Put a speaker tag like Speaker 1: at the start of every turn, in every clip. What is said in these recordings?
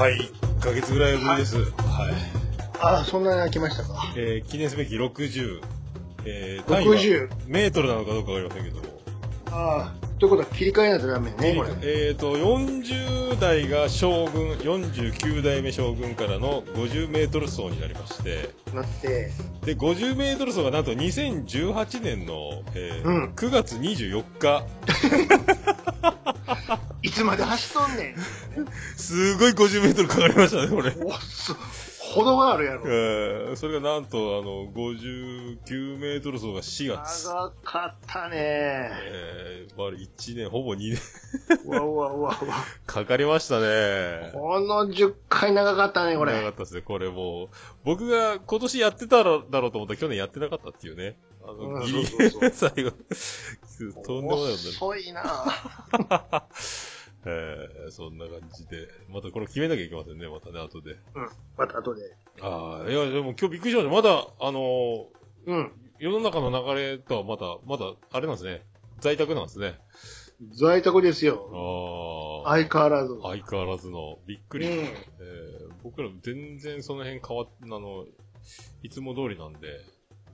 Speaker 1: はい、1ヶ月ぐらいぶりです。はい。
Speaker 2: ああ、そんなに空きましたか？
Speaker 1: えー記念すべき60、えー、単位は
Speaker 2: 60。
Speaker 1: メートルなのかどうかわかりませんけども。
Speaker 2: ああ、ということは切り替えないとダメね、これ。
Speaker 1: えーと、40代が将軍、49代目将軍からの50メートル走になりまして、
Speaker 2: なって、
Speaker 1: で、50メートル走がなんと2018年の、えー
Speaker 2: うん
Speaker 1: 9月24日、
Speaker 2: いつまで走っとんねん。
Speaker 1: すごい50メートルかかりましたね、これ。
Speaker 2: おっそ、ほどがあるやろ。
Speaker 1: えーそれがなんと、あの、59メートル走が4月。
Speaker 2: 長かったね。
Speaker 1: えー、まあ、1年、ほぼ2年
Speaker 2: うわうわうわうわ。
Speaker 1: かかりましたね。
Speaker 2: この10回長かったね、これ。
Speaker 1: 長かったですね、これもう。僕が今年やってたらだろうと思ったら去年やってなかったっていうね。あの、
Speaker 2: うん
Speaker 1: ギリ、最後。とんでもない
Speaker 2: 遅いな
Speaker 1: えー、そんな感じで。またこれ決めなきゃいけませんね、またね、後で。
Speaker 2: うん。また後で。
Speaker 1: ああ、いや、でも今日びっくりしました。まだ、あのー
Speaker 2: うん。
Speaker 1: 世の中の流れとはまだ、まだ、あれなんですね。在宅なんですね。
Speaker 2: 在宅ですよ。
Speaker 1: ああ。
Speaker 2: 相変わらず。
Speaker 1: 相変わらずの、びっくり。
Speaker 2: うん
Speaker 1: えー僕ら全然その辺変わっ、あの、いつも通りなんで、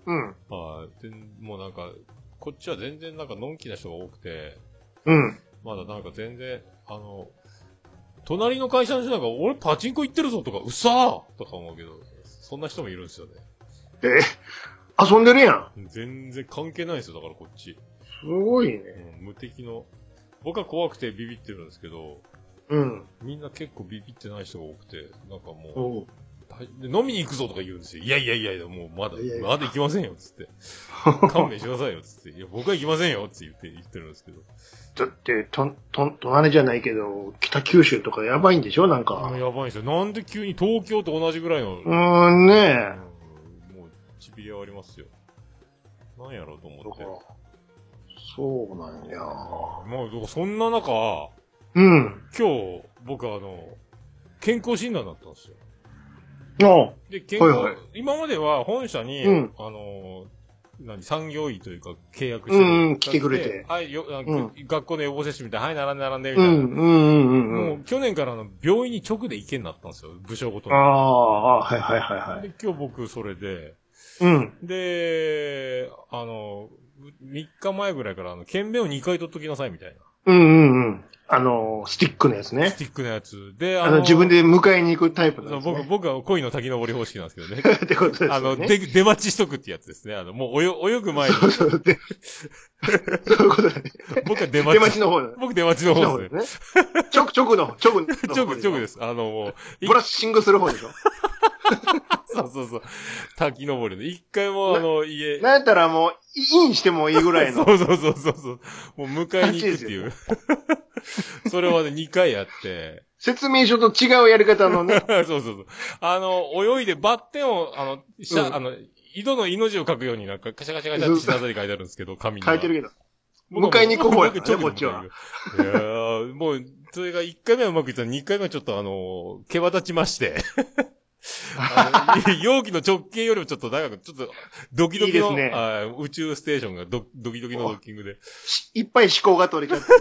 Speaker 2: うん。
Speaker 1: はい、でもうなんか、こっちは全然なんかのんきな人が多くて、
Speaker 2: うん。
Speaker 1: まだなんか全然、あの、隣の会社の人なんか、俺パチンコ行ってるぞとか、うさーとか思うけど、そんな人もいるんですよね。
Speaker 2: え、遊んでるやん。
Speaker 1: 全然関係ないですよ、だからこっち。
Speaker 2: すごいね。
Speaker 1: うん、無敵の。僕は怖くてビビってるんですけど、
Speaker 2: うん。
Speaker 1: みんな結構ビビってない人が多くて、なんかもうはいで飲みに行くぞとか言うんですよ。いやいやいやいや、もうまだ
Speaker 2: いやい、や
Speaker 1: まだ行きませんよ、つって。勘弁してくださいよ、つって。いや、僕は行きませんよ、つって言って、言ってるんですけど。
Speaker 2: だって、とん、とん、隣じゃないけど、北九州とかやばいんでしょなんか。
Speaker 1: やばいんですよ。なんで急に東京と同じぐらいの、
Speaker 2: うーん、ね
Speaker 1: うんもう、ちびれはありますよ。なんやろうと
Speaker 2: え。
Speaker 1: 思って。
Speaker 2: そうなんや。
Speaker 1: まあ、そんな中、
Speaker 2: うん。
Speaker 1: 今日、僕あの、健康診断だったんですよ。で、健康、
Speaker 2: はいはい
Speaker 1: 今までは本社に、
Speaker 2: うん
Speaker 1: あの、何、産業医というか契約
Speaker 2: うんうん
Speaker 1: る
Speaker 2: 来てくれて
Speaker 1: はい、よ、あ
Speaker 2: うん
Speaker 1: 学校の予防接種みたいな、はい、並んで並んで、みたいな。
Speaker 2: うん、うん、うん、
Speaker 1: もうん去年からあの病院に直で行けになったんですよ、部署ごとに。
Speaker 2: ああ、はいはいはいはい。
Speaker 1: で、今日僕それで、
Speaker 2: うん。
Speaker 1: で、あの、3日前ぐらいからあの、検便を2回取っときなさいみたいな。
Speaker 2: うんうんうん。あの、スティックのやつね
Speaker 1: ス。ティックのやつ。で、
Speaker 2: あの、自分で迎えに行くタイプの
Speaker 1: そう僕、
Speaker 2: やつね。
Speaker 1: 僕は恋の滝登り方式なんですけどね。
Speaker 2: ってことですよね。
Speaker 1: あの、で、出待ちしとくってやつですね。あの、もう泳泳ぐ前に、
Speaker 2: そうそう。で、そういうことだね。
Speaker 1: 僕は出待ち。
Speaker 2: 出待ちの方だね。
Speaker 1: 僕出待ちの方で
Speaker 2: すすね。直、直の、直の。
Speaker 1: 直、直ですす。あの、もう、い
Speaker 2: ブラッシングする方でしょ？
Speaker 1: そうそうそう。滝登りの。一回もあの、家、
Speaker 2: なんやったらもう、インしてもいいぐらいの。
Speaker 1: そうそうそうそうそう。もう迎えに行くっていう。それはね、2回やって。
Speaker 2: 説明書と違うやり方のね。
Speaker 1: そうそうそう。あの、泳いでバッテンを、あの、しゃ、
Speaker 2: うん
Speaker 1: あの、井戸の命を書くようになんか、カシャカシャカシャって下手に書いてあるんですけど、紙には。
Speaker 2: 書いてるけど。迎えに行く方やね
Speaker 1: 僕
Speaker 2: こっちは。
Speaker 1: いやーもう、それが1回目はうまくいったら2回目はちょっとあの、毛羽立ちまして。容器の直径よりもちょっと長く、ちょっとドキドキの
Speaker 2: いいね
Speaker 1: あ宇宙ステーションがドドキドキのドッキングで。
Speaker 2: しいっぱい思考が取れちゃって。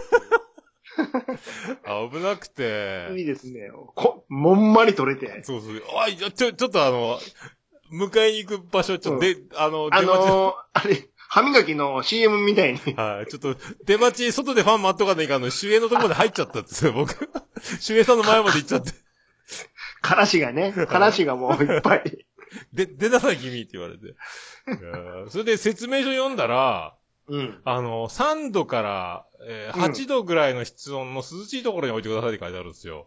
Speaker 1: あ 危なくて。
Speaker 2: いいですね。こ、もんまり取れて。
Speaker 1: そうそう。あ、いやちょ、ちょっとあの、迎えに行く場所、ちょっとで、あの、
Speaker 2: あのー、あれ、歯磨きの CM みたいに。
Speaker 1: はい、ちょっと、出待ち、外でファン待っとかないかんの、主演のところまで入っちゃったんですよ、僕。主演さんの前まで行っちゃって。
Speaker 2: からしがね、からしがもういっぱい。
Speaker 1: で、出なさい、君って言われて。それで説明書読んだら、
Speaker 2: うん。
Speaker 1: あの、3度から、えー
Speaker 2: うん
Speaker 1: 8度ぐらいの室温の涼しいところに置いてくださいって書いてあるんですよ。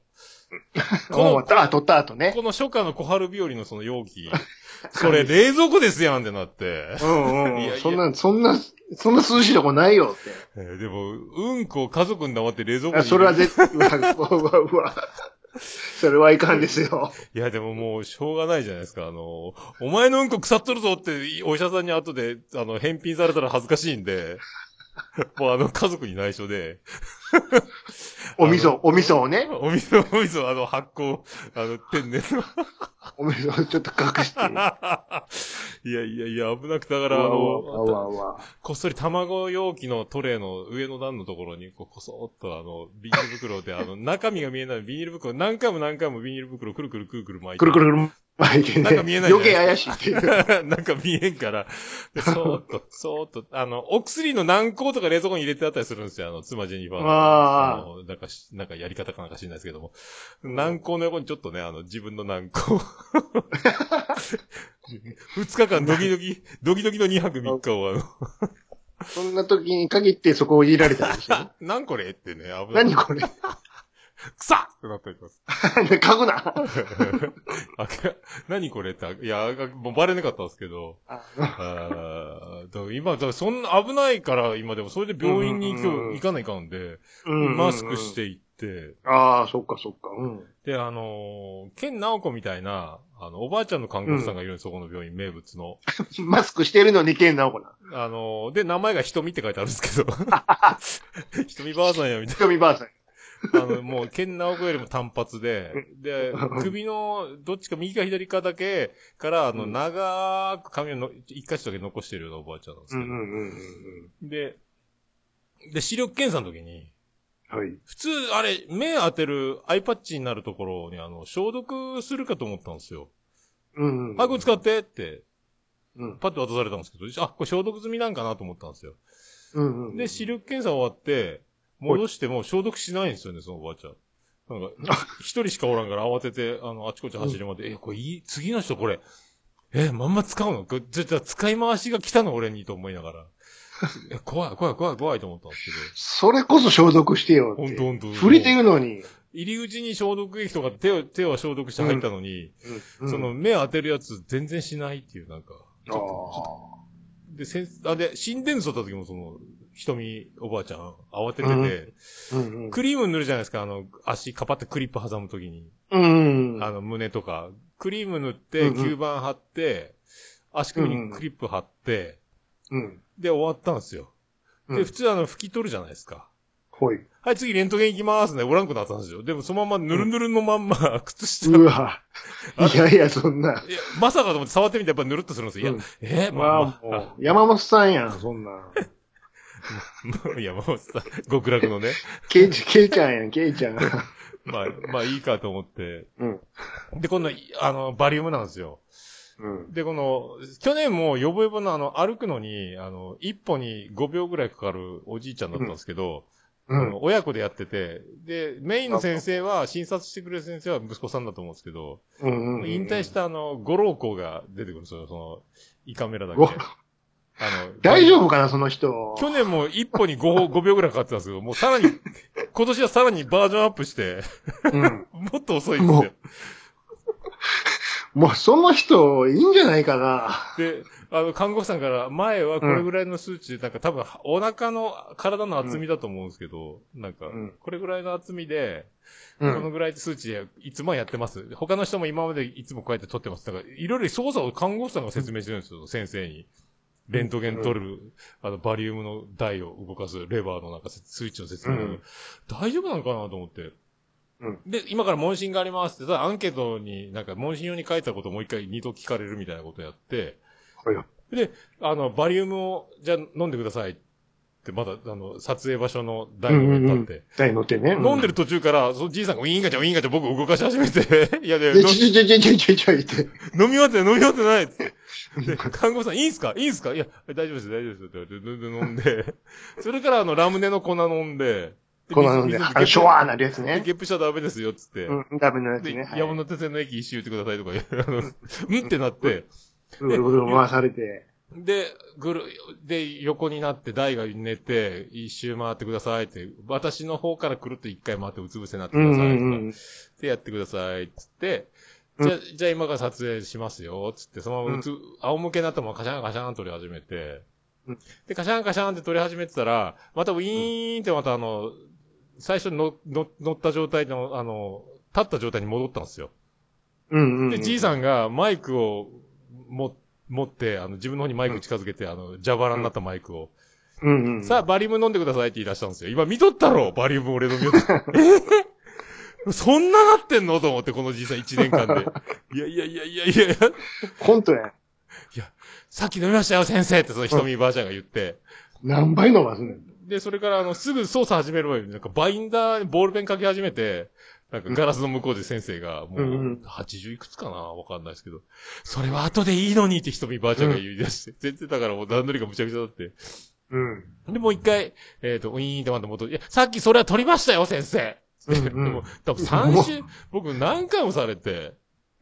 Speaker 1: こ
Speaker 2: こ
Speaker 1: の
Speaker 2: う、あ、取った後ね。
Speaker 1: この初夏の小春日和のその容器。それ冷蔵庫ですやんってなって。
Speaker 2: うんう
Speaker 1: いやいや
Speaker 2: ん。そんな、そんな、そんな涼しいとこないよって。
Speaker 1: えーでも、うんこを家族に黙って冷蔵庫に
Speaker 2: あそれは絶対、うわ、うわ、うわ。それはいかんですよ。
Speaker 1: いや、でももう、しょうがないじゃないですか。あの、お前のうんこ腐っとるぞって、お医者さんに後で、あの、返品されたら恥ずかしいんで、もうあの、家族に内緒で、
Speaker 2: お味噌、お味噌をね。
Speaker 1: お味噌、お味噌、あの、発酵、あの、天然の。
Speaker 2: お味噌をちょっと隠して。
Speaker 1: いやいやいや、危なくて、だから、あの、こっそり卵容器のトレーの上の段のところに、こう、こそっとあの、ビニール袋で、あの、中身が見えないビニール袋、何回も何回もビニール袋くるくるくるくる巻いて。
Speaker 2: くるくるくる。
Speaker 1: なんか見えない
Speaker 2: 余計怪しいっていう。
Speaker 1: なんか見えんから、でそーっと、そーっと、あの、お薬の軟膏とか冷蔵庫に入れてあったりするんですよ、あの、妻ジェニファーの。
Speaker 2: あー
Speaker 1: あのなんかし、なんかやり方かなんか知んないですけども。軟膏の横にちょっとね、あの、自分の軟膏。二日間ドキドキ、ドキドキの2泊3日をあの、
Speaker 2: そんな時に限ってそこを入れられたんですよ。
Speaker 1: なんこれってね、危ない。
Speaker 2: 何これ
Speaker 1: くさっってなっております。
Speaker 2: 書くな。
Speaker 1: 何これって、いや、もうバレなかったんですけど。
Speaker 2: あ
Speaker 1: あ今、だそんな危ないから、今でも、それで病院に行行かないかんで、
Speaker 2: うん
Speaker 1: マスクして行って、
Speaker 2: ああ、そっかそっか。うん。
Speaker 1: で、あのー、ケンナオコみたいな、あの、おばあちゃんの看護師さんがいるんです、そこの病院、名物の。
Speaker 2: マスクしてるのにケンナオコな。
Speaker 1: あのー、で、名前が瞳って書いてあるんですけど、瞳ばあさんや、みたい
Speaker 2: 瞳ばあさん。
Speaker 1: な。あの、もう、ケンナオコよりも単発で、で、首の、どっちか右か左かだけから、あの、
Speaker 2: うん
Speaker 1: 長く髪をの一箇所だけ残してるようなおばあちゃんなんですけど、
Speaker 2: うんうんうんうん
Speaker 1: で、で、視力検査の時に、
Speaker 2: うん。はい。
Speaker 1: 普通、あれ、目当てるアイパッチになるところに、あの、消毒するかと思ったんですよ。
Speaker 2: うんうん。
Speaker 1: はい、これ使ってって、
Speaker 2: うん。
Speaker 1: パッと渡されたんですけど、あ、これ消毒済みなんかなと思ったんですよ。
Speaker 2: うんうん。
Speaker 1: で、視力検査終わって、戻しても消毒しないんですよね、そのおばあちゃん。なんか、一人しかおらんから慌てて、あの、あちこち走り回って、え、これいい、次の人これ、え、まんま使うの？じゃ、じゃ、使い回しが来たの？俺にと思いながら。え、怖い、怖い、怖い、怖いと思ったんですけど。
Speaker 2: それこそ消毒してよって。
Speaker 1: ほんとほんと
Speaker 2: 触れてるのに。
Speaker 1: 入り口に消毒液とか手を、手は消毒して入ったのに、
Speaker 2: うん
Speaker 1: その、目当てるやつ全然しないっていう、なんか、ちょっと、ちょっとで、せん、あ、で、心電図取った時もその、瞳、おばあちゃん、慌ててて、
Speaker 2: うんうん。
Speaker 1: クリーム塗るじゃないですか、あの、足、かぱってクリップ挟む時に。
Speaker 2: うんうん。
Speaker 1: あの、胸とか。クリーム塗って、吸盤貼って、足首にクリップ貼って、
Speaker 2: うん。
Speaker 1: で、終わったんですよ。
Speaker 2: うん
Speaker 1: で、普通あの、拭き取るじゃないですか。
Speaker 2: ほい。
Speaker 1: はい、次、レントゲン行きますね。おらんくなったんですよ。でも、そのまま、ぬるぬるのまんま、靴下
Speaker 2: うわ。いやいや、そんな。
Speaker 1: いや、まさかと思って触ってみてやっぱぬるっとするんですよ。いや、
Speaker 2: うん
Speaker 1: えー、
Speaker 2: まあ、山本さんやん、そんな。
Speaker 1: まあ、いや、もうさ、極楽のね。
Speaker 2: ケイちケイちゃんやん、ケイちゃん。
Speaker 1: まあ、まあいいかと思って。
Speaker 2: うん。
Speaker 1: で、今度、あの、バリウムなんですよ。
Speaker 2: うん。
Speaker 1: で、この、去年もヨボヨボのあの、歩くのに、あの、一歩に5秒ぐらいかかるおじいちゃんだったんですけど、
Speaker 2: うん。
Speaker 1: 親子でやってて、で、メインの先生は、診察してくれる先生は息子さんだと思うんですけど、
Speaker 2: うん。うん。
Speaker 1: 引退したあの、五老公が出てくるんですよ、その、胃カメラだけ。
Speaker 2: ご
Speaker 1: あの、
Speaker 2: 大丈夫かな、その人。
Speaker 1: 去年も一歩に 5, 5 秒ぐらいかかってたんですけど、もうさらに、今年はさらにバージョンアップして、
Speaker 2: うん。
Speaker 1: もっと遅いんですよ。
Speaker 2: もう、その人、いいんじゃないかな。
Speaker 1: で、あの、看護師さんから、前はこれぐらいの数値で、なんか多分、お腹の体の厚みだと思うんですけど、なんか
Speaker 2: うん、
Speaker 1: これぐらいの厚みで、
Speaker 2: うん。
Speaker 1: このぐらい数値でいつもやってます。他の人も今までいつもこうやって取ってます。だから、いろいろ操作を看護師さんが説明してるんですよ、先生に。レントゲン取る、あの、バリウムの台を動かすレバーのなんかスイッチの説明、
Speaker 2: うん。
Speaker 1: 大丈夫なのかなと思って。
Speaker 2: うん。
Speaker 1: で、今から問診がありますって、ただアンケートになんか問診用に書いたことをもう一回二度聞かれるみたいなことやって、
Speaker 2: はい
Speaker 1: で、あの、バリウムを、じゃあ飲んでください。って、まだ、あの、撮影場所の台の上に立って、
Speaker 2: 台乗ってね。
Speaker 1: 飲んでる途中から、そのじいさんがウィーンガチャウィーンガチャ僕動かし始めて、いやで、
Speaker 2: ちょちょちょちょちょちょいって。
Speaker 1: 飲み終わって飲み終わってないっつって。で、看護師さん、いいんすか？いいんすか？いや、大丈夫です、大丈夫ですって言われて、飲んで、それからあの、ラムネの粉飲んで、で
Speaker 2: この飲んで、
Speaker 1: 水
Speaker 2: あの、シュワーなるやつ
Speaker 1: で
Speaker 2: ね。
Speaker 1: ゲップしちゃダメですよ、つって。
Speaker 2: うん、ダメなやつ
Speaker 1: で、
Speaker 2: ね。はい。
Speaker 1: 山手線の駅一周言ってくださいとか言う、んってなって、
Speaker 2: ぐるぐる回されて。
Speaker 1: で、ぐる、で、横になって台が寝て、一周回ってくださいって、私の方からくるっと一回回ってうつ伏せになってくださいとか、
Speaker 2: うんうんうん。
Speaker 1: で、やってください、つって、
Speaker 2: うん
Speaker 1: じゃあ、じゃあ今から撮影しますよ、つって、そのままうつ、仰向けになったままカシャンカシャン撮り始めて
Speaker 2: うん、
Speaker 1: で、カシャンカシャンって撮り始めてたら、またウィーンってまたあの、最初に乗った状態の、あの、立った状態に戻ったんですよ。
Speaker 2: うんうんうん。
Speaker 1: で、じいさんがマイクをも持って、あの、自分の方にマイク近づけて、あの、蛇腹になったマイクを、
Speaker 2: うんうん。
Speaker 1: さあ、バリウム飲んでくださいって言い出したんですよ。今見とったろバリウム俺飲みよった。え ーそんななってんの？と思って、このじいさん1年間で。いやいやいやいやいや
Speaker 2: コントや。
Speaker 1: さっき飲みましたよ、先生ってその瞳ばあちゃんが言って。
Speaker 2: 何倍飲ますねん。
Speaker 1: で、それからあの、すぐ操作始める前に、なんかバインダーにボールペン書き始めて、なんかガラスの向こうで先生が、もう
Speaker 2: うんうん、
Speaker 1: 80いくつかな？わかんないですけど、それは後でいいのにって瞳ばあちゃんが言い出して、全然だからもう段取りがむちゃくちゃだって。
Speaker 2: うん。
Speaker 1: で、もう一回、えっ、と、ウィーンってまた戻って、いや、さっきそれは取りましたよ、先生。
Speaker 2: うんうん
Speaker 1: でも、多分3週、僕何回もされて、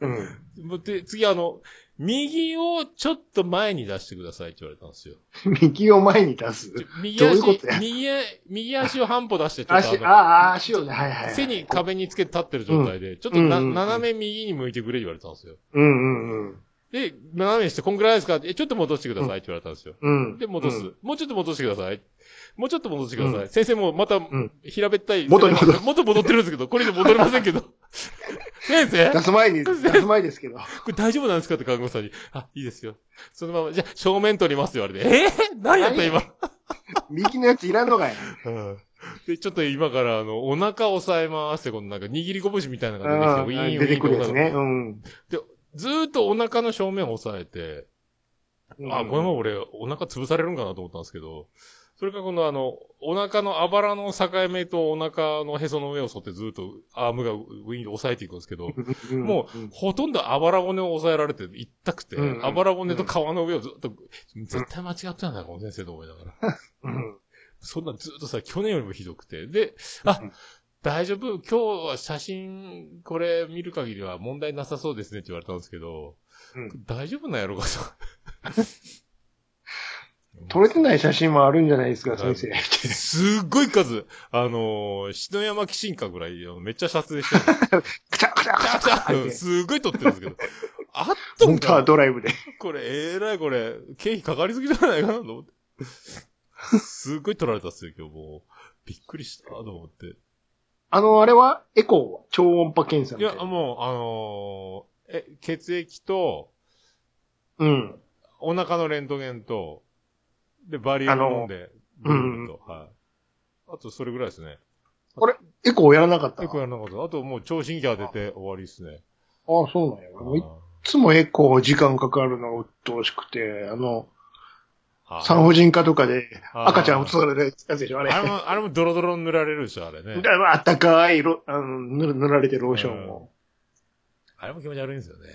Speaker 2: うん。
Speaker 1: もうで、次あの、右をちょっと前に出してくださいって言われたんですよ。
Speaker 2: 右を前に出す？
Speaker 1: 右足右足、右足を半歩出して、ちょっとあ
Speaker 2: 足、
Speaker 1: の
Speaker 2: ああ、足をね、はいはいはい。
Speaker 1: 背に壁につけて立ってる状態で、ちょっとな、
Speaker 2: うんうんうん
Speaker 1: 斜め右に向いてくれ言われたんですよ。
Speaker 2: うんうんうん。
Speaker 1: で、斜めにして、こんぐらいですか？え、ちょっと戻してくださいって言われたんですよ。
Speaker 2: うん。
Speaker 1: で、戻す、
Speaker 2: うん
Speaker 1: もうちょっと戻してください。もうちょっと戻してください。
Speaker 2: うん
Speaker 1: 先生もまた、
Speaker 2: ん
Speaker 1: 平べったい。
Speaker 2: 元に戻る
Speaker 1: 元戻ってるんですけど、これ以上戻りませんけど。先生？
Speaker 2: 出す前に、出す前ですけど。
Speaker 1: これ大丈夫なんですかって看護師さんに。あ、いいですよ。そのまま、じゃあ正面取りますよ、言われて。え？ー、何やった今。
Speaker 2: 右のやついらんのかい。
Speaker 1: うんで、ちょっと今から、あの、お腹押さえますって、このなんか握り拳みたいなの
Speaker 2: あ
Speaker 1: が出てきて、
Speaker 2: 出てくるやつ
Speaker 1: って
Speaker 2: ね。うん。
Speaker 1: ずーっとお腹の正面を押さえて、あ、これも俺、お腹潰されるんかなと思ったんですけど、それからこのあの、お腹のあばらの境目とお腹のへその上を沿ってずーっとアームがウィーンで押さえていくんですけど、
Speaker 2: うん
Speaker 1: もう、ほとんどあばら骨を押さえられて痛くて、
Speaker 2: うん
Speaker 1: あばら骨と皮の上をずっと、絶対間違ってたんだよ、この先生と思いながら。
Speaker 2: うん。
Speaker 1: そんなずっとさ、去年よりもひどくて。で、あ
Speaker 2: うん、
Speaker 1: 大丈夫？今日は写真、これ見る限りは問題なさそうですねって言われたんですけど、
Speaker 2: うん
Speaker 1: 大丈夫なんやろうかと。
Speaker 2: 撮れてない写真もあるんじゃないですか、先生。
Speaker 1: すっごい数、あのー、篠山紀信かぐらい、めっちゃ撮影してる。
Speaker 2: くちゃくちゃくちゃくちゃ入って。
Speaker 1: すっごい撮ってるんですけど。あっとんか、
Speaker 2: ドライブで。
Speaker 1: これ、えらいこれ、経費かかりすぎじゃないかなと思って。すっごい撮られたっすよ、今日もう。びっくりした、と思って。
Speaker 2: あの、あれはエコーは超音波検査
Speaker 1: いや。もう、あのーえ、血液と、
Speaker 2: うん。
Speaker 1: お腹のレントゲンと、で、バリウム飲んで、ブルブルと、はい。あと、それぐらいですね。
Speaker 2: エコーやらなかった？
Speaker 1: よくやらなかった。あと、もう、聴診器当てて終わりですね。
Speaker 2: ああ、そうなんや。もういつもエコー時間かかるのが鬱陶しくて、あの、
Speaker 1: ー
Speaker 2: 産婦人科とかで
Speaker 1: あー
Speaker 2: 赤ちゃんを育てるやつでしょ、あれ。
Speaker 1: あれも、あれもドロドロに塗られるでしょ、あれね。
Speaker 2: だあったかいロあの塗塗られてるローションを。
Speaker 1: あれも気持ち悪いんですよね。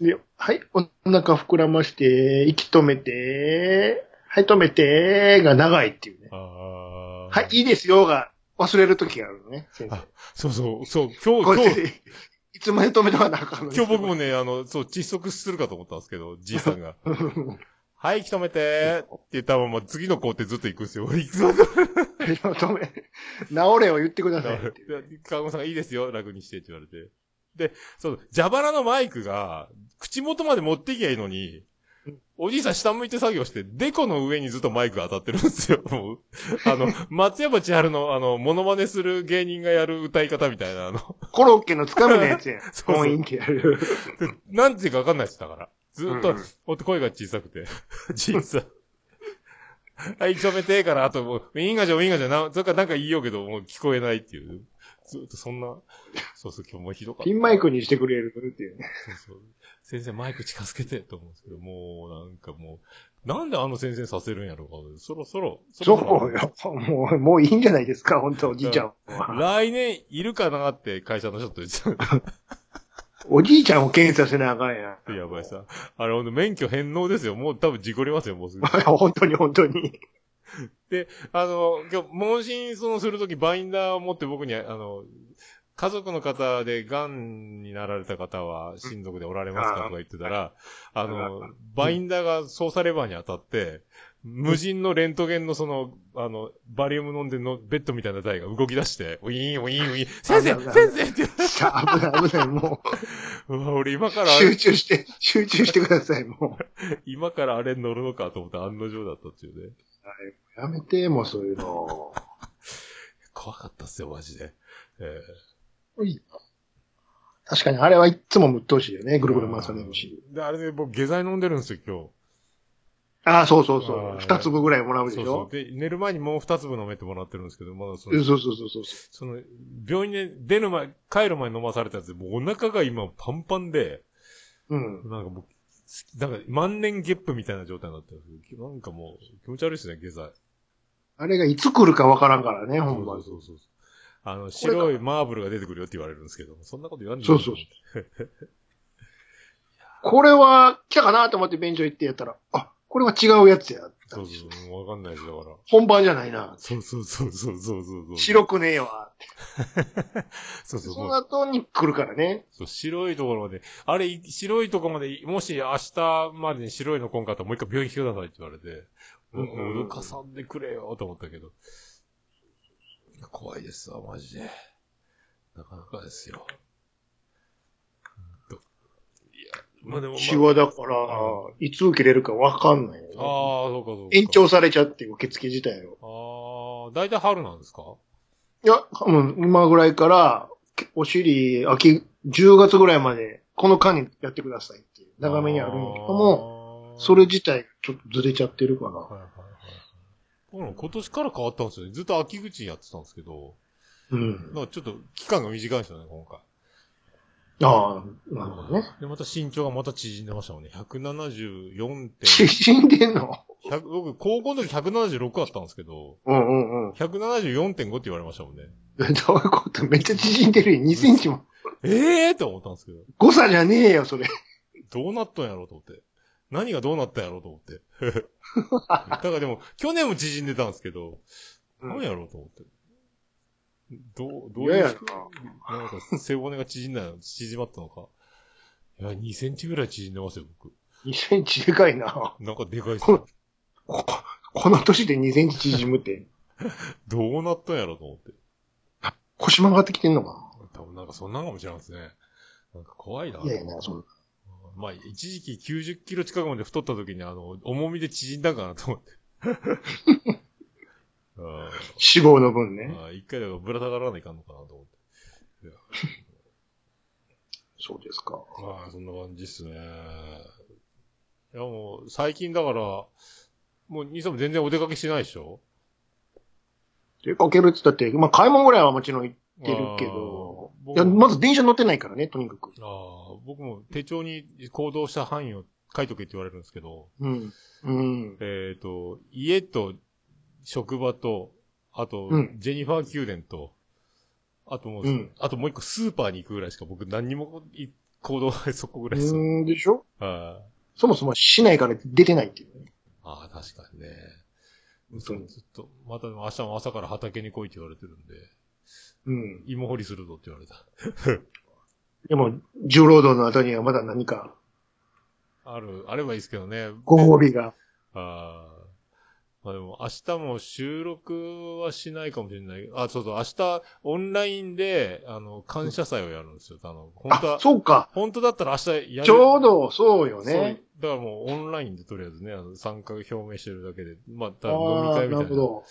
Speaker 2: で、はい、お腹膨らまして、息止めて、はい、止めて、が長いっていうね。はい、いいですよ、が忘れるときがあるのね、先生
Speaker 1: あ。そうそう、そう、今
Speaker 2: こ
Speaker 1: 日、今日、
Speaker 2: いつまで止めとかなあかんのに
Speaker 1: 今日僕もね、あの、そう、窒息するかと思ったんですけど、じいさんが。はい、息止めてって言ったまま次の工程ずっと行くんですよ。俺いつまで
Speaker 2: 止め、治れを言ってくださいっていう。
Speaker 1: 看護さんがいいですよ、楽にしてって言われて。で、そう、蛇腹のマイクが、口元まで持っていきゃいいのに
Speaker 2: うん、
Speaker 1: おじいさん下向いて作業して、デコの上にずっとマイクが当たってるんですよ。もう、あの、松山千春の、あの、モノマネする芸人がやる歌い方みたいな、あの、
Speaker 2: コロッケのつかみのやつやん。
Speaker 1: そうそう
Speaker 2: 婚姻ってやる。
Speaker 1: でなんていうかわかんないです、だから。ずっと
Speaker 2: うんうん、
Speaker 1: 声が小さくて。じいさん。はい、止めてから、あともう、ウィンガじゃウィンガじゃな、それからなんか言いようけど、もう聞こえないっていう。ずっとそんな、そうそう、今日もひどかった。
Speaker 2: ピンマイクにしてくれるっていうね。
Speaker 1: そうそう。先生マイク近づけてと思うんですけど、もうなんかもう、なんであの先生させるんやろうか。そろそろ、そ
Speaker 2: そ
Speaker 1: ろ
Speaker 2: うよ。もう、もういいんじゃないですか、本当おじいちゃんは。
Speaker 1: 来年いるかなって会社の人と言ってた。
Speaker 2: おじいちゃんを検査せなあかんやん。
Speaker 1: やばいさ。あれほんと免許返納ですよ。もう多分事故りますよ、もうすぐ。
Speaker 2: 本当に本当に。
Speaker 1: あの、今日、問診そのするとき、バインダーを持って僕に、あの、家族の方で癌になられた方は親族でおられますかとか言ってたら、あの、バインダーが操作レバーに当たって、無人のレントゲンのその、あの、バリウム飲んでのベッドみたいな台が動き出して、ウィーン、ウィーン、ウィーン、先生先生って。言
Speaker 2: 危ない危ない、も
Speaker 1: う。わ俺今か
Speaker 2: う。
Speaker 1: ら、
Speaker 2: 集中して、集中してください、も
Speaker 1: 今からあれに乗るのかと思って案の定だったっていうね。
Speaker 2: う。やめて、もうそういうの。
Speaker 1: 怖かったっすよ、マジで。え
Speaker 2: 確かに、あれはいつもむっとうしいよね、ぐるぐる回されるし。
Speaker 1: えで、あれで僕、下剤飲んでるんですよ、今日。
Speaker 2: ああ、そうそうそう。二粒ぐらいもらうでしょ
Speaker 1: そうそう。で、寝る前にもう二粒飲めてもらってるんですけど、まだその、
Speaker 2: そうそうそうそうそう。
Speaker 1: その、病院で出る前、帰る前に飲まされたやつで、もうお腹が今パンパンで、
Speaker 2: うん。
Speaker 1: なんかもう、なんか万年ゲップみたいな状態になってるなんかもう気持ち悪いですね、下剤。
Speaker 2: あれがいつ来るかわからんからね、ほ
Speaker 1: そ
Speaker 2: んま
Speaker 1: うそうそうそう。あの、白いマーブルが出てくるよって言われるんですけど、そんなこと言わんでいい
Speaker 2: そうそうこれは来たかなと思って便所行ってやったら、あ、これは違うやつや。
Speaker 1: そうそうわかんないです、だから。
Speaker 2: 本番じゃないな。
Speaker 1: そうそうそうそうそうそうそう。
Speaker 2: 白くねえわ。
Speaker 1: そうそう
Speaker 2: その後に来るからね。
Speaker 1: そう、白いところまで、あれ、白いところまで、もし明日までに白いの来んかったらもう一回病院来てくださいって言われて、
Speaker 2: うんうん
Speaker 1: 脅かさんでくれよと思ったけど。怖いですわ、マジで。なかなかですよ。ほんといや、まあでも、まあ
Speaker 2: 血はだから、いつ受けれるかわかんないよね、
Speaker 1: ああ、そうかそうか。
Speaker 2: 延長されちゃって受付自体を。
Speaker 1: ああ、大体春なんですか
Speaker 2: いや、うん、今ぐらいから、お尻、秋、10月ぐらいまで、この間にやってくださいっていう、長めにあるんやけども、
Speaker 1: も
Speaker 2: それ自体ちょっとずれちゃってるかな。
Speaker 1: はいはいはい。今年から変わったんですよね。ずっと秋口やってたんですけど、
Speaker 2: うん。
Speaker 1: なんかちょっと期間が短いんですよね、今回。
Speaker 2: ああ、なるほどね。
Speaker 1: で、また身長がまた縮んでましたもんね。174点。
Speaker 2: 縮んでんの
Speaker 1: ？100僕、高校の時176あったんですけど、
Speaker 2: うんうんうん。
Speaker 1: 174.5って言われましたもんね。
Speaker 2: どういうこと？めっちゃ縮んでるよ。2センチも。
Speaker 1: ええーって思ったんですけど、
Speaker 2: 誤差じゃねえよ、それ。
Speaker 1: どうなったんやろうと思って。何がどうなったんやろうと思って。だからでも、去年も縮んでたんですけど、
Speaker 2: うん
Speaker 1: 何やろうと思って。どう、どういう、なんか背骨が縮んだの、縮まったのか。いや、2センチぐらい縮んでますよ、僕。
Speaker 2: 2センチでかいな。
Speaker 1: なんかでかいっすね。
Speaker 2: こ この年で2センチ縮むって、
Speaker 1: どうなったんやろうと思って。
Speaker 2: 腰曲がってきてんのか
Speaker 1: 多分なんかそんなんかもしれないですね。なんか怖いな。
Speaker 2: ないやいや、そう。
Speaker 1: まあ、一時期90キロ近くまで太った時に、あの、重みで縮んだかなと思って。あ
Speaker 2: 脂肪の分
Speaker 1: ー
Speaker 2: ね。
Speaker 1: 一回だからぶら下がらないかんのかなと思って。
Speaker 2: そうですか。
Speaker 1: まあ、そんな感じっすね。いや、もう、最近だから、もう、兄さんも全然お出かけしてないでしょ？
Speaker 2: 出かけるって言ったって、まあ買い物ぐらいはもちろん行ってるけど、いや、まず電車乗ってないからね、とにかく。
Speaker 1: ああ、僕も手帳に行動した範囲を書いとけって言われるんですけど、
Speaker 2: うん。うん。
Speaker 1: えっ、と、家と、職場と、あと、
Speaker 2: うん
Speaker 1: ジェニファー宮殿と、あともう、
Speaker 2: うん
Speaker 1: あともう一個スーパーに行くぐらいしか僕何にもい行動はそこぐらいですよ。
Speaker 2: うんでしょ？
Speaker 1: あ
Speaker 2: そもそも市内から出てないっていうね。
Speaker 1: ああ、確かにね。そうずっと、また明日も朝から畑に来いって言われてるんで、
Speaker 2: うん。
Speaker 1: 芋掘りするぞって言われた。
Speaker 2: でも、重労働の後にはまだ何か
Speaker 1: ある、あればいいですけどね。
Speaker 2: ご褒美が。
Speaker 1: ああ。まあでも明日も収録はしないかもしれない。あ、そうそう、明日オンラインで、あの、感謝祭をやるんですよ。あの、本当
Speaker 2: あ
Speaker 1: は、、
Speaker 2: そうか。
Speaker 1: 本当だったら明日やる。
Speaker 2: ちょうどそうよ
Speaker 1: そう
Speaker 2: ね。
Speaker 1: だからもうオンラインでとりあえずね、あの参加表明してるだけで、まあ、
Speaker 2: あ
Speaker 1: 多分飲み会みたな。
Speaker 2: ないるほど。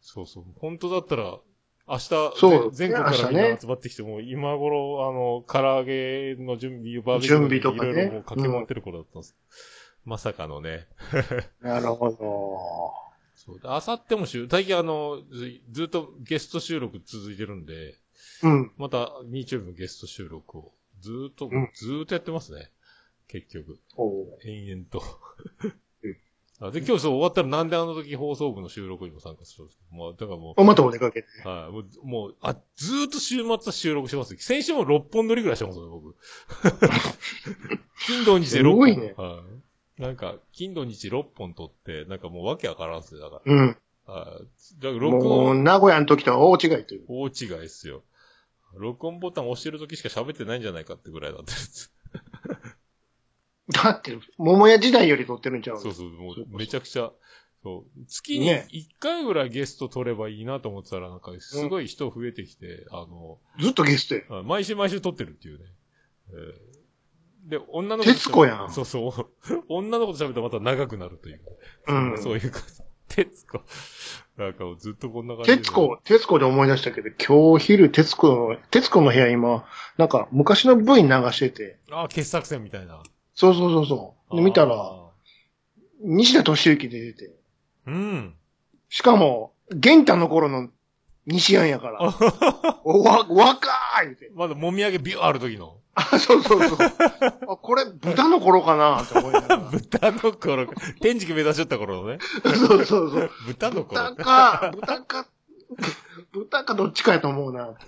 Speaker 1: そうそう。本当だったら、明日、
Speaker 2: そう
Speaker 1: 全全国からみんな集まってきて、もう今頃、あの、唐揚げの準備、バーベキュー
Speaker 2: 準備とかね
Speaker 1: いろいろもう駆け回ってる頃だったんです。まさかのね。
Speaker 2: なるほど。
Speaker 1: そう。あさっても週、最近あの、ずずっとゲスト収録続いてるんで、
Speaker 2: うん。
Speaker 1: また日曜日のゲスト収録をずーっと、
Speaker 2: うん
Speaker 1: ずーっとやってますね。結局。
Speaker 2: おう
Speaker 1: 延々と
Speaker 2: うん。
Speaker 1: あで、今日そう終わったらなんであの時放送部の収録にも参加するんですか？まあ、だからもう、
Speaker 2: おまたお出かけて。
Speaker 1: はい、もう、もう、あ、ずーっと週末は収録してます。先週も6本撮りぐらいしてますよ、僕。金土日で6本。
Speaker 2: すごいね
Speaker 1: はい。なんか、金土日6本撮って、なんかもうわけわからんっすよ、だから。
Speaker 2: うん。
Speaker 1: はい。だから録
Speaker 2: もう、
Speaker 1: 音、
Speaker 2: 名古屋の時とは大違いという。
Speaker 1: 大違いっすよ。録音ボタン押してる時しか喋ってないんじゃないかってぐらいだった。
Speaker 2: だって、桃屋時代より撮ってるんちゃう？の
Speaker 1: そうそう、も
Speaker 2: そう
Speaker 1: うめちゃくちゃ、そう。月に
Speaker 2: ね
Speaker 1: 1回ぐらいゲスト撮ればいいなと思ってたら、なんか、すごい人増えてきて、あの、
Speaker 2: ずっとゲストや。
Speaker 1: はい毎週毎週撮ってるっていうね。えーで、女の子
Speaker 2: 徹子やん
Speaker 1: そうそう。女の子と喋ったらまた長くなるという。
Speaker 2: うん。
Speaker 1: そういう感じ。徹子。なんかずっとこんな感じで。
Speaker 2: 徹子、徹子で思い出したけど、今日昼、徹子の、徹子の部屋今、なんか昔の V 流してて、
Speaker 1: ああ、傑作戦みたいな。
Speaker 2: そうそうそうそう。で、見たら、
Speaker 1: あ
Speaker 2: 西田敏行で出て。
Speaker 1: うん。
Speaker 2: しかも、玄太の頃の西安やから。おわ、若いって。
Speaker 1: まだもみあげビューある時の。
Speaker 2: あ、そうそうそう。あ、これ、豚の頃かなって思いながら。
Speaker 1: 豚の頃、天竺目指しちゃった頃のね。
Speaker 2: そうそうそう。
Speaker 1: 豚の頃
Speaker 2: 豚。か、豚か、豚かどっちかやと思うな。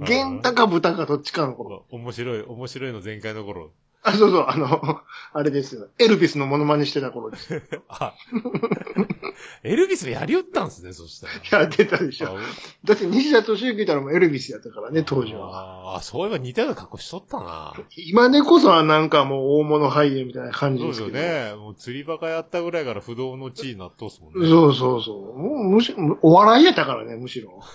Speaker 2: 玄太か豚かどっちかの頃。
Speaker 1: 面白い、面白いの全開の頃。
Speaker 2: あ、そうそう、あの、あれですよ。エルビスのモノマネしてた頃です。
Speaker 1: あ、エルビスやりよったんですね、そしたら。
Speaker 2: やってたでしょ。だって西田敏行いたらもうエルビスやったからね、当時は。
Speaker 1: ああ、そういえば似たような格好しとったな。
Speaker 2: 今でこそはなんかもう大物俳優みたいな感じ
Speaker 1: そう
Speaker 2: でけど。
Speaker 1: ですすよね。もう釣りバカやったぐらいから不動の地位になっとすもんね。
Speaker 2: そうそうそう。もうむしろ、お笑いやったからね、むしろ。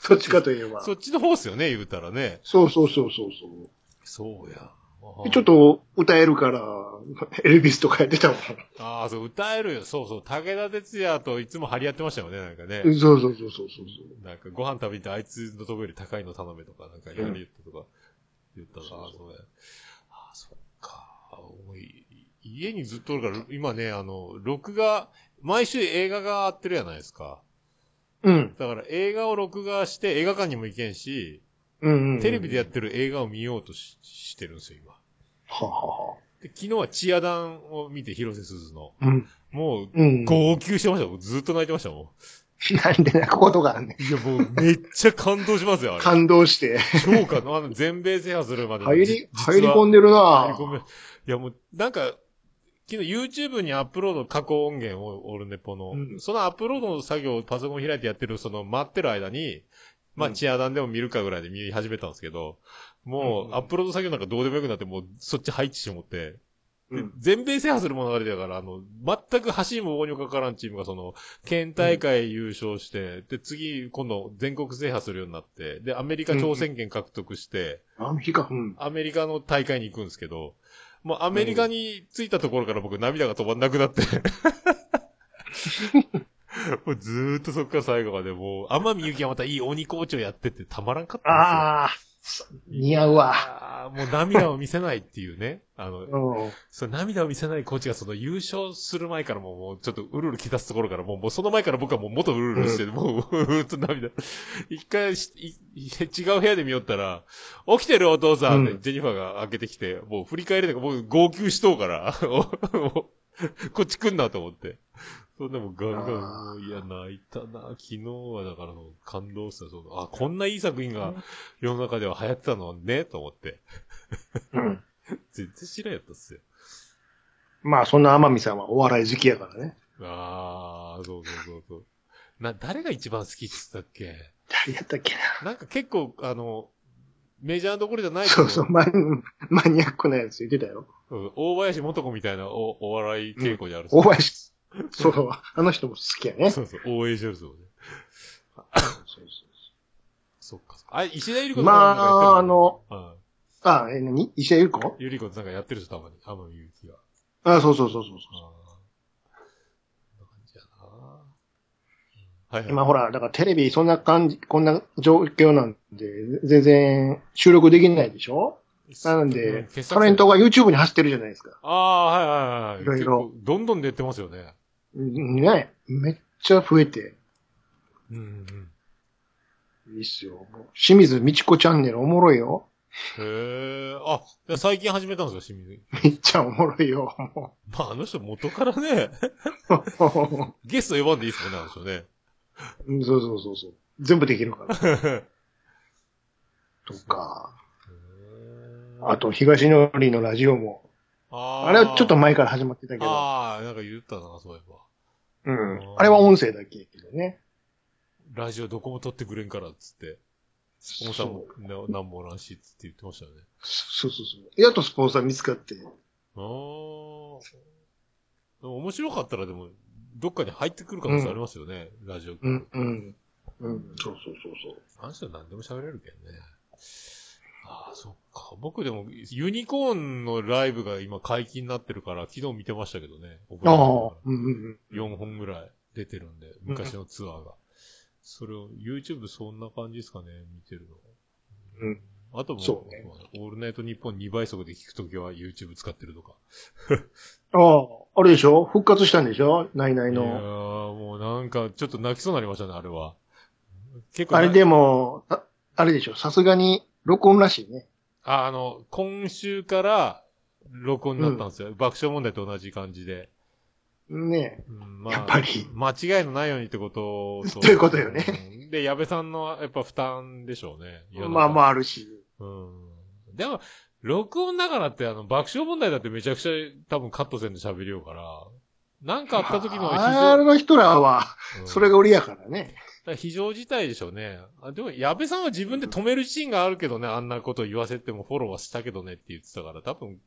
Speaker 2: そっちかといえば。
Speaker 1: そっちの方っすよね、言うたらね。
Speaker 2: そうそうそうそうそう。
Speaker 1: そうや。
Speaker 2: でちょっと歌えるから、エルビスとかやってたもん。
Speaker 1: ああ、そう、歌えるよ。そうそう。武田鉄矢といつも張り合ってましたよね、なんかね。
Speaker 2: そうそうそうそうそう。
Speaker 1: なんかご飯食べてあいつのとこより高いの頼めとか、なんかやり言ったとか、言ったら、
Speaker 2: そう
Speaker 1: ああ、そうや。ああ、そっか。家にずっとおるから、今ね、あの、録画、毎週映画があってるやないですか。
Speaker 2: うん。
Speaker 1: だから映画を録画して映画館にも行けんし、
Speaker 2: うんうん。
Speaker 1: テレビでやってる映画を見ようとししてるんですよ、今。
Speaker 2: ははは。
Speaker 1: で昨日はチアダンを見て、広瀬すずの。
Speaker 2: うん。
Speaker 1: もう、
Speaker 2: うん。
Speaker 1: 号泣してましたよ。ずっと泣いてましたも
Speaker 2: なんで泣くことがあんねん。
Speaker 1: ん。いや、もうめっちゃ感動しますよ、あれ。
Speaker 2: 感動して。
Speaker 1: 超感動。あの、全米制覇するまでの
Speaker 2: 入り
Speaker 1: じ、
Speaker 2: 入り込んでる
Speaker 1: 入
Speaker 2: な
Speaker 1: り込め。いや、もう、なんか、昨日 YouTube にアップロード、過去音源を、オルネポの、
Speaker 2: うん
Speaker 1: そのアップロードの作業をパソコン開いてやってる、その待ってる間に、まあ、
Speaker 2: うん
Speaker 1: チアダンでも見るかぐらいで見始めたんですけど、もう、
Speaker 2: うん
Speaker 1: アップロード作業なんかどうでもよくなって、もう、そっち入ってしもって、で
Speaker 2: うん。
Speaker 1: 全米制覇する物語だから、あの、全く走りも棒にもかからんチームがその、県大会優勝して、で、次、今度全国制覇するようになって、で、アメリカ挑戦権獲得して、
Speaker 2: アメリカ、うん。
Speaker 1: アメリカの大会に行くんですけど、もうアメリカに着いたところから僕涙が止まんなくなって。もうずーっとそっから最後までもう、天海祐希はまたいい鬼コーチをやっててたまらんかったんですよ。
Speaker 2: ああ、そ似合うわ。
Speaker 1: もう涙を見せないっていうね。あの、
Speaker 2: うん。
Speaker 1: その涙を見せないコーチがその優勝する前からもうもうちょっとうるうるき出すところからもうもうその前から僕はもう元うるうるして、もううーっと涙。一回違う部屋で見よったら、起きてるお父さんって
Speaker 2: うん
Speaker 1: ジェニファーが開けてきて、もう振り返りで僕号泣しとうから、こっち来んなと思って。そんでもガンガン、もういや、泣いたな。昨日はだから感動した。そうあ、こんないい作品が世の中では流行ってたのね、と思って。
Speaker 2: うん。
Speaker 1: 全然知らんやったっすよ。
Speaker 2: まあ、そんな天海さんはお笑い好きやからね。
Speaker 1: ああ、そうそうそうそう。な、誰が一番好きって言ったっけ？
Speaker 2: 誰やったっけ
Speaker 1: な？んか結構、あの、メジャーどころじゃな
Speaker 2: な。
Speaker 1: い
Speaker 2: そうそう、ママニアックなやつ言ってたよ。
Speaker 1: うん大林元子みたいなおお笑い傾向にある。
Speaker 2: 大林。そう、あの人も好きやね。
Speaker 1: そうそう、応援してるそうね。
Speaker 2: そうそう
Speaker 1: そっかそっか。あ、石田ゆり子
Speaker 2: まああの、
Speaker 1: うん。
Speaker 2: あ、え、何？石田ゆり子？
Speaker 1: ゆり子なんかやってる人たまに、天海祐希が。
Speaker 2: あ、そうそうそうそう
Speaker 1: ああ。こんな感じやな。うんはいはい。
Speaker 2: 今ほら、だからテレビそんな感じ、こんな状況なんで、全然収録できないでしょ？なの
Speaker 1: うん
Speaker 2: でタレントが YouTube に走ってるじゃないですか。
Speaker 1: ああ、はいはいはい。
Speaker 2: いろいろ
Speaker 1: どんどん出てますよね。
Speaker 2: うんねめっちゃ増えて、
Speaker 1: うんうんうん。
Speaker 2: いいっすよ。もう清水美智子チャンネルおもろいよ。
Speaker 1: へえ、あ、最近始めたんですよ、清水。
Speaker 2: めっちゃおもろいよ。も
Speaker 1: まあ、あの人元からね、
Speaker 2: う
Speaker 1: ゲスト呼ばんでいいっすもんね、あの人ね。
Speaker 2: うんそうそうそうそう。全部できるから。とか。あと、東のりのラジオも。
Speaker 1: あ
Speaker 2: れはちょっと前から始まってたけど。
Speaker 1: ああ、なんか言ったな、そういえば。
Speaker 2: うん。あれは音声だけやけどね。
Speaker 1: ラジオどこも撮ってくれんから、つって。スポンサーもな何もおらんし、つって言ってましたよね。
Speaker 2: そうそうそう。やっとスポンサー見つかって。
Speaker 1: ああ。面白かったらでも、どっかに入ってくる可能性ありますよね、ラジオ。
Speaker 2: うん、うん。うん、そうそうそうそう。
Speaker 1: あの人何でも喋れるけんね。ああ、そっか。僕でも、ユニコーンのライブが今解禁になってるから、昨日見てましたけどね。
Speaker 2: ああ、うんうん
Speaker 1: 4本ぐらい出てるんで、昔のツアーが。それを、YouTube そんな感じですかね、見てるの。
Speaker 2: うん
Speaker 1: あとも
Speaker 2: そうね
Speaker 1: オールナイトニッポン2倍速で聞くときは YouTube 使ってるとか。
Speaker 2: ああ、あれでしょ？復活したんでしょ？ナイナイ
Speaker 1: いやー
Speaker 2: の。
Speaker 1: もうなんか、ちょっと泣きそうになりましたね、あれは。結構な
Speaker 2: あれでも、ああれでしょ？さすがに録音らしいね。
Speaker 1: あ、あの、今週から録音になったんですよ。爆笑問題と同じ感じで。
Speaker 2: ね
Speaker 1: うんま
Speaker 2: やっぱり
Speaker 1: 間違いのないようにってことと。
Speaker 2: ということよね
Speaker 1: うんで、矢部さんのやっぱ負担でしょうね。
Speaker 2: まあま
Speaker 1: あ。
Speaker 2: ああるし。
Speaker 1: うん。でも、録音だからってあの、爆笑問題だってめちゃくちゃ多分カットせんで喋りようから、なんかあった時の非
Speaker 2: あれの人らは、
Speaker 1: うん
Speaker 2: それが売りやからね。
Speaker 1: だから非常事態でしょうね。あでも、矢部さんは自分で止める自信があるけどね、あんなこと言わせてもフォローはしたけどねって言ってたから、多分、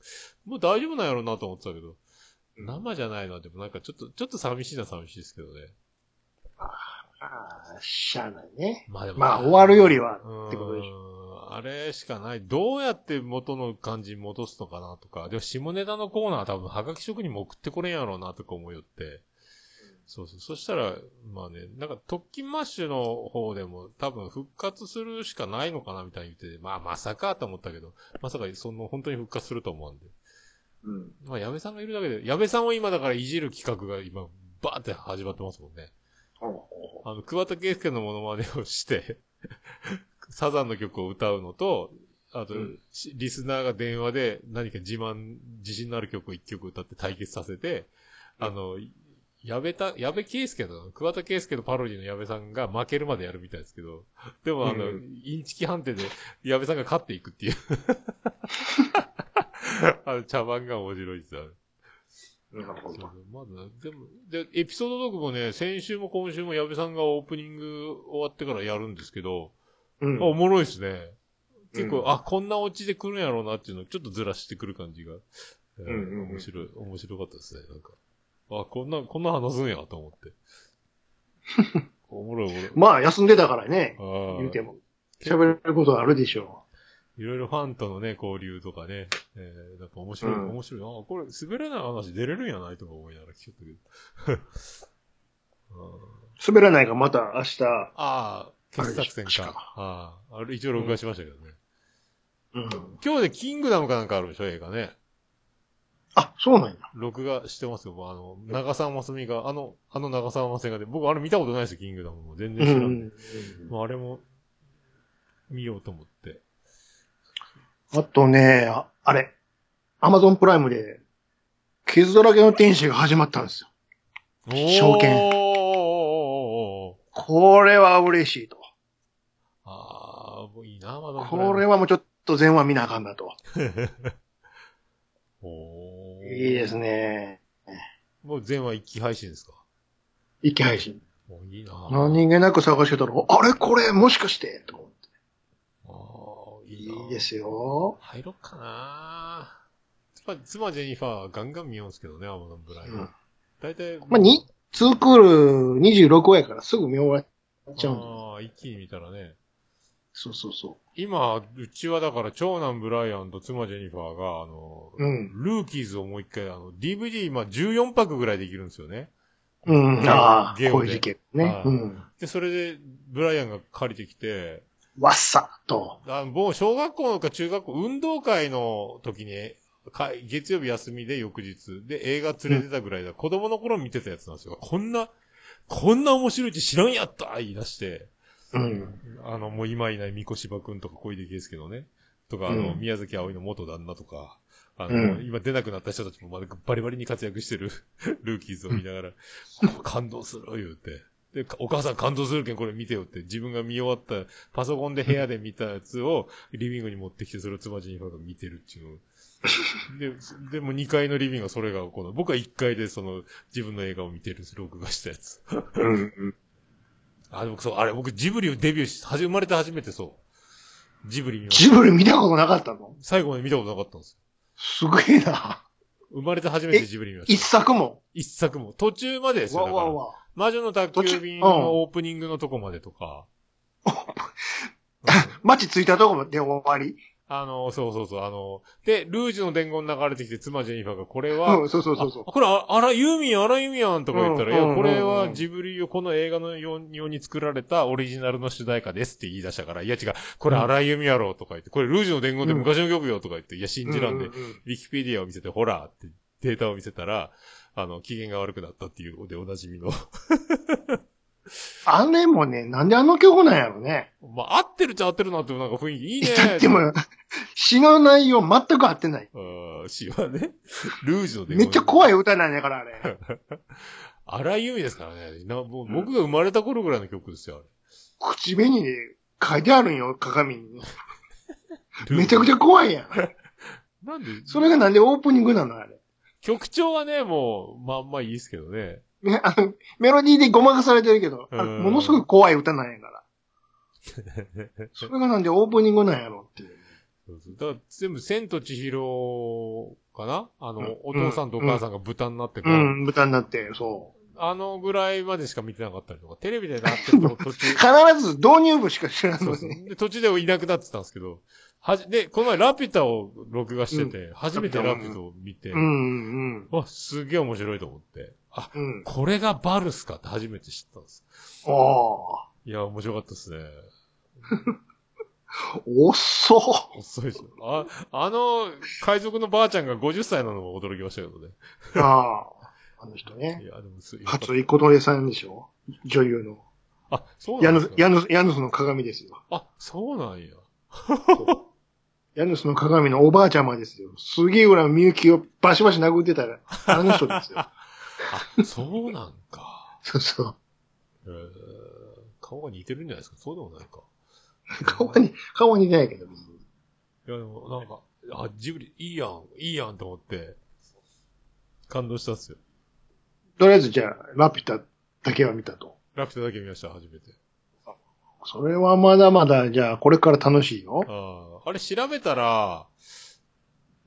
Speaker 1: もう大丈夫なんやろうなと思ってたけど、生じゃないな、でもなんかちょっと、ちょっと寂しいな寂しいですけどね。
Speaker 2: ああ、しゃあないね。
Speaker 1: まあでも。
Speaker 2: まあ終わるよりは
Speaker 1: うん
Speaker 2: ってことでし
Speaker 1: あれしかない。どうやって元の感じに戻すのかなとか。でも下ネタのコーナーは多分ハガキ職人も送ってこれんやろうなとか思いよって。そうそう。そしたら、まあね、なんか特勤マッシュの方でも多分復活するしかないのかなみたいに言ってて、まあまさかと思ったけど、まさかその本当に復活すると思うんで。
Speaker 2: うん。
Speaker 1: まあ矢部さんがいるだけで、矢部さんを今だからいじる企画が今、バーって始まってますもんね。あの、桑田佳祐のモノマネをして、サザンの曲を歌うのと、あと、
Speaker 2: うん
Speaker 1: しリスナーが電話で何か自慢、自信のある曲を一曲歌って対決させて、あの、矢部た、矢部圭介の、桑田佳祐のパロディの矢部さんが負けるまでやるみたいですけど、でもあの、
Speaker 2: うん
Speaker 1: インチキ判定で矢部さんが勝っていくっていう。あの、茶番が面白いですよ。
Speaker 2: なるほど。
Speaker 1: まだ、でも、で、エピソードトークもね、先週も今週も矢部さんがオープニング終わってからやるんですけど、
Speaker 2: うん
Speaker 1: あ、おもろいですね。結構、
Speaker 2: うん
Speaker 1: あ、こんなオチで来るんやろうなっていうのをちょっとずらしてくる感じが。えー
Speaker 2: うんうんうん
Speaker 1: 面白い、面白かったですね、なんか。あ、こんな、こんな話すんやと思って。おもろいおもろい。
Speaker 2: まあ休んでたからね。言うても。喋れることはあるでしょ
Speaker 1: いろいろファンとのね、交流とかね、えー、なんか面白い、
Speaker 2: うん
Speaker 1: 面白い。あ、これ滑らない話出れるんやないとか思いながら聞いたけど。
Speaker 2: 滑らないがまた明日。
Speaker 1: ああ、傑作戦
Speaker 2: あれでしょ
Speaker 1: か。ああ、あれ一応録画しましたけどね。
Speaker 2: うん。
Speaker 1: 今日でキングダムかなんかあるでしょ、映画ね。
Speaker 2: あ、そうなんや。
Speaker 1: 録画してますよ。あの、長澤まさみが、あの、あの長澤まさみがで、僕あれ見たことないですよ、キングダムも。全然知らんで。もうあれも、見ようと思って。
Speaker 2: あとね、ああれ。アマゾンプライムで、傷だらけの天使が始まったんですよ。証券これは嬉しいと。
Speaker 1: ああ、もういいな、まだ。
Speaker 2: これはもうちょっと全話見なあかんなと。
Speaker 1: お ー
Speaker 2: いいですね。
Speaker 1: もう全話一気配信ですか？
Speaker 2: 一気配信。
Speaker 1: もういいな。
Speaker 2: 何気なく探してたら、あれ？これ？もしかして？と思って
Speaker 1: ああ、いいな。
Speaker 2: いいですよ。
Speaker 1: 入ろっかな妻妻ジェニファーはガンガン見ようんですけどね、アマゾンプライム。
Speaker 2: うん。
Speaker 1: 大体、
Speaker 2: まあ、に、ツークール26話やからすぐ見終わっちゃうんだ。
Speaker 1: ああ、一気に見たらね。
Speaker 2: そうそうそ
Speaker 1: 今、うちはだから長男ブライアンと妻ジェニファーが、あの、
Speaker 2: うん
Speaker 1: ルーキーズをもう一回、あの、DVD、まあ14泊ぐらいできるんですよね。
Speaker 2: う。うん。ああ、
Speaker 1: ゲオで
Speaker 2: こういう事件ね
Speaker 1: は。い
Speaker 2: うん。
Speaker 1: で、それで、ブライアンが借りてきて、
Speaker 2: わっさっと。
Speaker 1: あもう小学校か中学校、運動会の時に、か月曜日休みで翌日、で映画連れてたぐらいだ、子供の頃見てたやつなんですよ。こんな、こんな面白いって知らんやった言い出して、
Speaker 2: うん。
Speaker 1: あの、もう今いない三越芝くんとか小出圭介のね、とか、あの、
Speaker 2: うん
Speaker 1: 宮崎葵の元旦那とか、あの、
Speaker 2: うん
Speaker 1: 今出なくなった人たちもまだバリバリに活躍してる ルーキーズを見ながら、感動する言うて。で、かお母さん感動するけんこれ見てよって、自分が見終わった、パソコンで部屋で見たやつをリビングに持ってきて、それを妻ジェニファーが見てるっていう。で、でも2階のリビングがそれがこの、僕は1階でその自分の映画を見てるんです、録画したやつ。あ、でもそう、あれ僕ジブリをデビューし、はじ生まれて初めてそう。ジブリ見ました
Speaker 2: ジブリ見たことなかったの？
Speaker 1: 最後まで見たことなかったんです
Speaker 2: すげえな。
Speaker 1: 生まれて初めてジブリ見ま
Speaker 2: 一
Speaker 1: した。
Speaker 2: 作も？
Speaker 1: 一作も。途中までですよ。
Speaker 2: わわわ。
Speaker 1: 魔女の宅急便のオープニングのとこまでとか。
Speaker 2: 街着いたとこまで終わり？
Speaker 1: あの、そうそうそう、あの、で、ルージュの伝言流れてきて、妻ジェニファーが、これは、
Speaker 2: うん、そうそうそうそう。
Speaker 1: あ。これ、ああら、ユーミン、あらユーミンやんとか言ったら、いや、
Speaker 2: うんうん
Speaker 1: これはジブリよ、この映画のように作られたオリジナルの主題歌ですって言い出したから、いや違う、これ
Speaker 2: うん。
Speaker 1: あらユーミンやろとか言って、これルージュの伝言で昔の曲よとか言って、いや、信じらんで、ウィキペディアを見せて、ほらってデータを見せたら、あの、機嫌が悪くなったっていうのでおなじみの。
Speaker 2: あれもね、なんであの曲なんやろね。
Speaker 1: まあ、合ってるっちゃ合ってるなって、なんか雰囲気いいね。
Speaker 2: だっても、詩の内容全く合ってない。
Speaker 1: うん、詩はね。ルージュの。
Speaker 2: めっちゃ怖い歌なんやから、あれ。
Speaker 1: 荒井由実ですからね。なもう僕が生まれた頃ぐらいの曲ですよ、
Speaker 2: 口紅で書いてあるんよ、鏡に。
Speaker 1: あれ。
Speaker 2: めちゃくちゃ怖いやん。
Speaker 1: なんで、
Speaker 2: それがなんでオープニングなのあれ。
Speaker 1: 曲調はね、もう、まあまあいいですけどね。
Speaker 2: ね、あの、メロディーでごまかされてるけど、あ
Speaker 1: うん。
Speaker 2: ものすごい怖い歌なんやから。それがなんでオープニングなんやろっていう。
Speaker 1: そうそう。だから全部、千と千尋かな？あの、
Speaker 2: うん。
Speaker 1: お父さんとお母さんが豚になってこう、
Speaker 2: うん、豚になって、そ
Speaker 1: あのぐらいまでしか見てなかったりとか、テレビでなってると途
Speaker 2: う。
Speaker 1: 中、
Speaker 2: 必ず導入部しか知らん
Speaker 1: そうそう。
Speaker 2: のね。
Speaker 1: で途中でいなくなってたんですけど、はじ、で、この前ラピュタを録画してて、初めてラピュタを見て、
Speaker 2: うん、うん、
Speaker 1: わ、すげえ面白いと思って、あ、
Speaker 2: うん。
Speaker 1: これがバルスかって初めて知ったんです。
Speaker 2: ああ。
Speaker 1: いや、面白かったですね。
Speaker 2: 遅っ。
Speaker 1: 遅いでしょ。あ、あの、海賊のばあちゃんが50歳なのも驚きましたけどね。
Speaker 2: ああ。あの人ね
Speaker 1: い。や、でもす、
Speaker 2: 初井琴音さんでしょ？女優の。
Speaker 1: あ、そうなんです、か？
Speaker 2: ヤヌス、ヤヌスの鏡ですよ。
Speaker 1: あ、そうなんや。
Speaker 2: ヤヌスの鏡のおばあちゃまですよ。すげえぐらいみゆきをバシバシ殴ってたら、あの人ですよ。
Speaker 1: あ、そうなんか。
Speaker 2: そうそう。
Speaker 1: えー、顔が似てるんじゃないですか？そうでもないか。
Speaker 2: 顔に、顔に似てないけど。
Speaker 1: いや、でもなんか、あ、ジブリ、いいやん、いいやんと思って、感動したっすよ。
Speaker 2: とりあえずじゃあ、ラピュタだけは見たと。
Speaker 1: ラピュタだけ見ました、初めて。
Speaker 2: それはまだまだ、じゃあ、これから楽しいよ。
Speaker 1: ああ、あれ調べたら、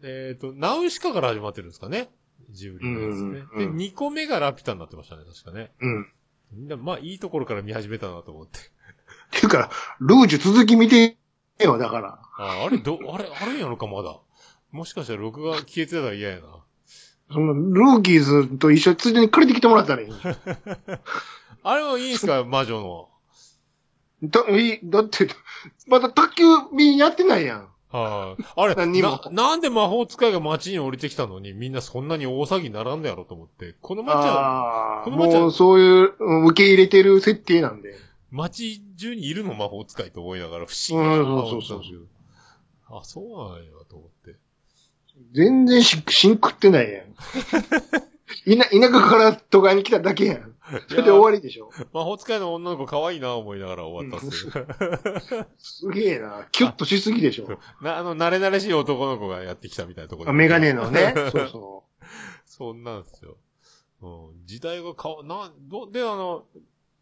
Speaker 1: えっ、と、ナウシカから始まってるんですかね？ジブリのやつね。
Speaker 2: うん
Speaker 1: で、
Speaker 2: うん
Speaker 1: 2個目がラピュタになってましたね、確かね。
Speaker 2: うん。っ
Speaker 1: みんな、まあ、いいところから見始めたなと思って。
Speaker 2: ていうか、ルージュ続き見てよ、だから。
Speaker 1: ああ、あれ、ど、あれ、あるんやろか、まだ。もしかしたら録画消えてたら嫌やな。
Speaker 2: その、ルーキーズと一緒についでに借りてきてもらったらいい。
Speaker 1: あれもいいんすか、魔女の。
Speaker 2: だ、いいだって、まだ卓球便やってないやん。
Speaker 1: はい、あれ
Speaker 2: 何も
Speaker 1: な、なんで魔法使いが街に降りてきたのにみんなそんなに大騒ぎにならんのやろと思って。この街は、
Speaker 2: ああ、
Speaker 1: この街は
Speaker 2: もうそういう、うん受け入れてる設定なんで。
Speaker 1: 街中にいるの魔法使いと思いながら不思議
Speaker 2: う
Speaker 1: なん
Speaker 2: そうそうそう
Speaker 1: あ、そうなんやと思って。
Speaker 2: 全然し、しんくってないやん。いな、田舎から都会に来ただけやん。それで終わりでしょ。
Speaker 1: 魔法使いの女の子可愛いな思いながら終わったっすよ。
Speaker 2: すげえな。キュッとしすぎでしょ。
Speaker 1: な、あの、慣れ慣れしい男の子がやってきたみたいなところ
Speaker 2: あメガネのね。そうそ
Speaker 1: そんなんですよ。うん。時代が変わ、な、ど、で、あの、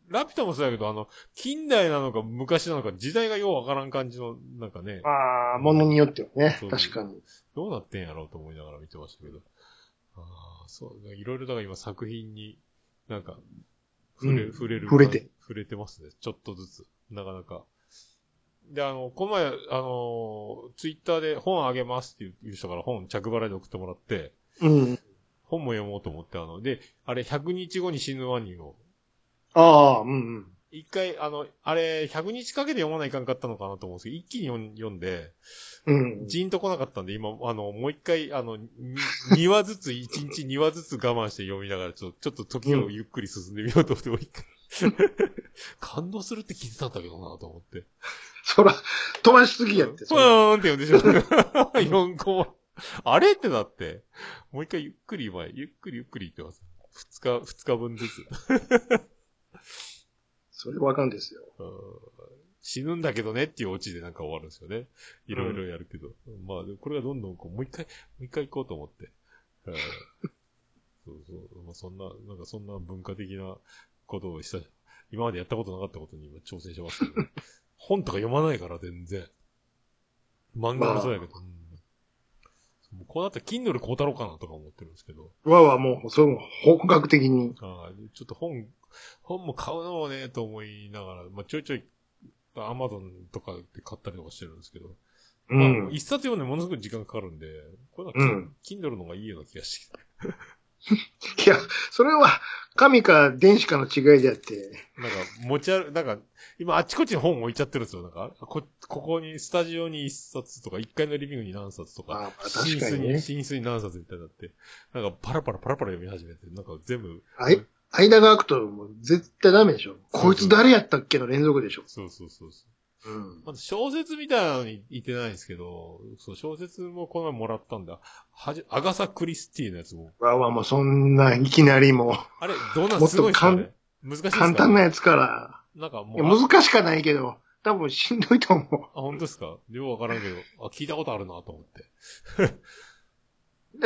Speaker 1: ラピュタもそうやけど、あの、近代なのか昔なのか時代がようわからん感じの、なんかね
Speaker 2: う。、ああ、ものによってはね。確かに。
Speaker 1: どうなってんやろうと思いながら見てましたけど。ああ、そう、いろいろだから今作品に、なんか、触れ、
Speaker 2: うん
Speaker 1: 触れる。
Speaker 2: 触れて。
Speaker 1: 触れてますね。ちょっとずつ。なかなか。で、あの、この前、あの、ツイッターで本あげますっていう人から本着払いで送ってもらって、
Speaker 2: うん。
Speaker 1: 本も読もうと思って、あの、で、あれ、100日後に死ぬワニを、
Speaker 2: ああ、うんうん。
Speaker 1: 一回、あの、あれ、100日かけて読まないかんかったのかなと思うんですけど、一気に読んで、
Speaker 2: うん。
Speaker 1: ジーンと来なかったんで、今、あの、もう一回、あの、2話ずつ、1日2話ずつ我慢して読みながら、ちょっと、ちょっと時をゆっくり進んでみようと思って、もう一回。感動するって聞いてたんだけどなと思って。
Speaker 2: そら、飛ばしすぎやって。
Speaker 1: ふーんって読んでしまう。4コマ。あれってなって、もう一回ゆっくり今、ゆっくりゆっくり言ってます。2日、二日分ずつ。
Speaker 2: それわかんですよ。
Speaker 1: 死ぬんだけどねっていうオチでなんか終わるんですよね。いろいろやるけど。まあ、これがどんどんこう、もう一回、もう一回行こうと思って。そうそう。まあ、そんな、なんかそんな文化的なことをした、今までやったことなかったことに今挑戦してますけど、本とか読まないから全然。漫画もそうやけど。うんもうこうなったら Kindle 買うたろうかなとか思ってるんですけど。
Speaker 2: わはもう、その、本格的に。
Speaker 1: ああちょっと本、本も買うのもね、と思いながら、まあ、ちょいちょい、アマゾンとかで買ったりとかしてるんですけど、まあ
Speaker 2: うん。
Speaker 1: 一冊読んでものすごく時間かかるんで、これは、
Speaker 2: うん。
Speaker 1: Kindle の方がいいような気がしてき
Speaker 2: いや、それは、紙か電子かの違いであって、
Speaker 1: た。なんか、持ち歩、なんか、今あっちこっちに本置いちゃってるんですよ。なんか、こ、ここに、スタジオに一冊とか、一階のリビングに何冊とか、
Speaker 2: あまあ
Speaker 1: 寝
Speaker 2: 確か
Speaker 1: 室に。寝室に何冊みたいになって、なんか、パラパラパラパラ読み始めて、なんか全部、
Speaker 2: あい間が空くともう絶対ダメでしょ。こいつ誰やったっけの連続でしょ。
Speaker 1: そうそうそうそう。
Speaker 2: うん。
Speaker 1: まず小説みたいなのに言ってないんですけど、そう、小説もこの前もらったんだ。はじ、アガサ・クリスティのやつも。
Speaker 2: わわ、もうそんないきなりも
Speaker 1: あれ、どうなん
Speaker 2: もっと
Speaker 1: すごいっすかね難
Speaker 2: 簡単なやつから。
Speaker 1: なんかも、
Speaker 2: いうや難しかないけど、多分しんどいと思
Speaker 1: あ、本当ですか？よくわからんけど、あ、聞いたことあるなと思って。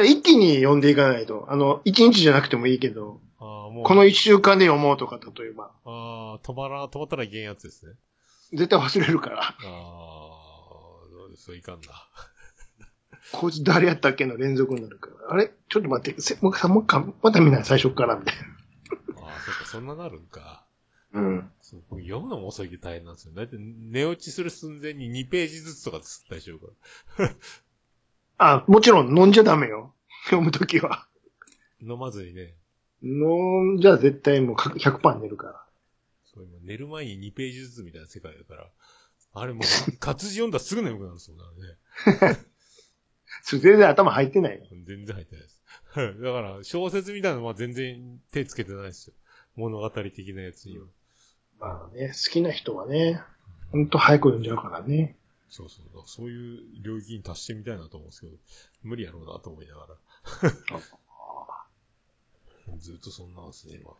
Speaker 2: 一気に読んでいかないと。あの、一日じゃなくてもいいけど、
Speaker 1: あーもう、
Speaker 2: この一週間で読もうとか、例えば。
Speaker 1: あー止まら、止まったらいけんやつですね。
Speaker 2: 絶対忘れるから。
Speaker 1: ああ、どうですそういかんな。
Speaker 2: こいつ誰やったっけの連続になるから。あれ？ちょっと待って、せもう一回、また見ない最初からみたい
Speaker 1: ああ、そっか、そんななるんか。
Speaker 2: な。うん。
Speaker 1: そう僕読むのも遅いけど大変なんですよ。だって寝落ちする寸前に2ページずつとかで吸ったりしようから。
Speaker 2: あ、もちろん飲んじゃダメよ。読むときは。
Speaker 1: 飲まずにね、
Speaker 2: 飲んじゃ絶対もう100%寝るから。
Speaker 1: そう今寝る前に2ページずつみたいな世界だから、あれもう、活字読んだらすぐ眠くなるんですよ、だね。
Speaker 2: それ全然頭入ってないよ。
Speaker 1: 全然入ってないです。だから、小説みたいなのは全然手つけてないですよ。物語的なやつには。
Speaker 2: まあね、好きな人はね、ほんと早く読んじゃうからね。
Speaker 1: そうそう。だからそういう領域に達してみたいなと思うんですけど、無理やろうなと思いながら。ずっとそんなんですね、今。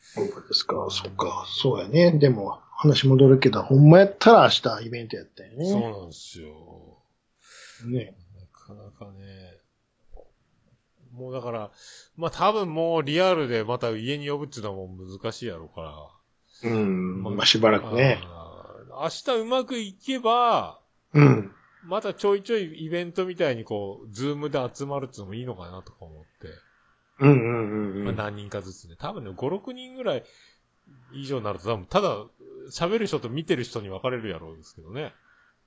Speaker 2: そうですか、そっか、そうやね。でも、話戻るけど、ほんまやったら明日イベントやったよ
Speaker 1: そう
Speaker 2: ね。
Speaker 1: なんですよ。
Speaker 2: ね。
Speaker 1: なかなかね。もうだから、まあ多分もうリアルでまた家に呼ぶっていうのはもう難しいやろうから。
Speaker 2: うん、まあしばらくね。
Speaker 1: 明日うまくいけば、
Speaker 2: うん。
Speaker 1: またちょいちょいイベントみたいにこう、ズームで集まるっていうのもいいのかなとか思って。
Speaker 2: うんうんうんうん。
Speaker 1: まあ何人かずつね。多分ね、5、6人ぐらい以上になると多分、ただ、喋る人と見てる人に分かれるやろうですけどね。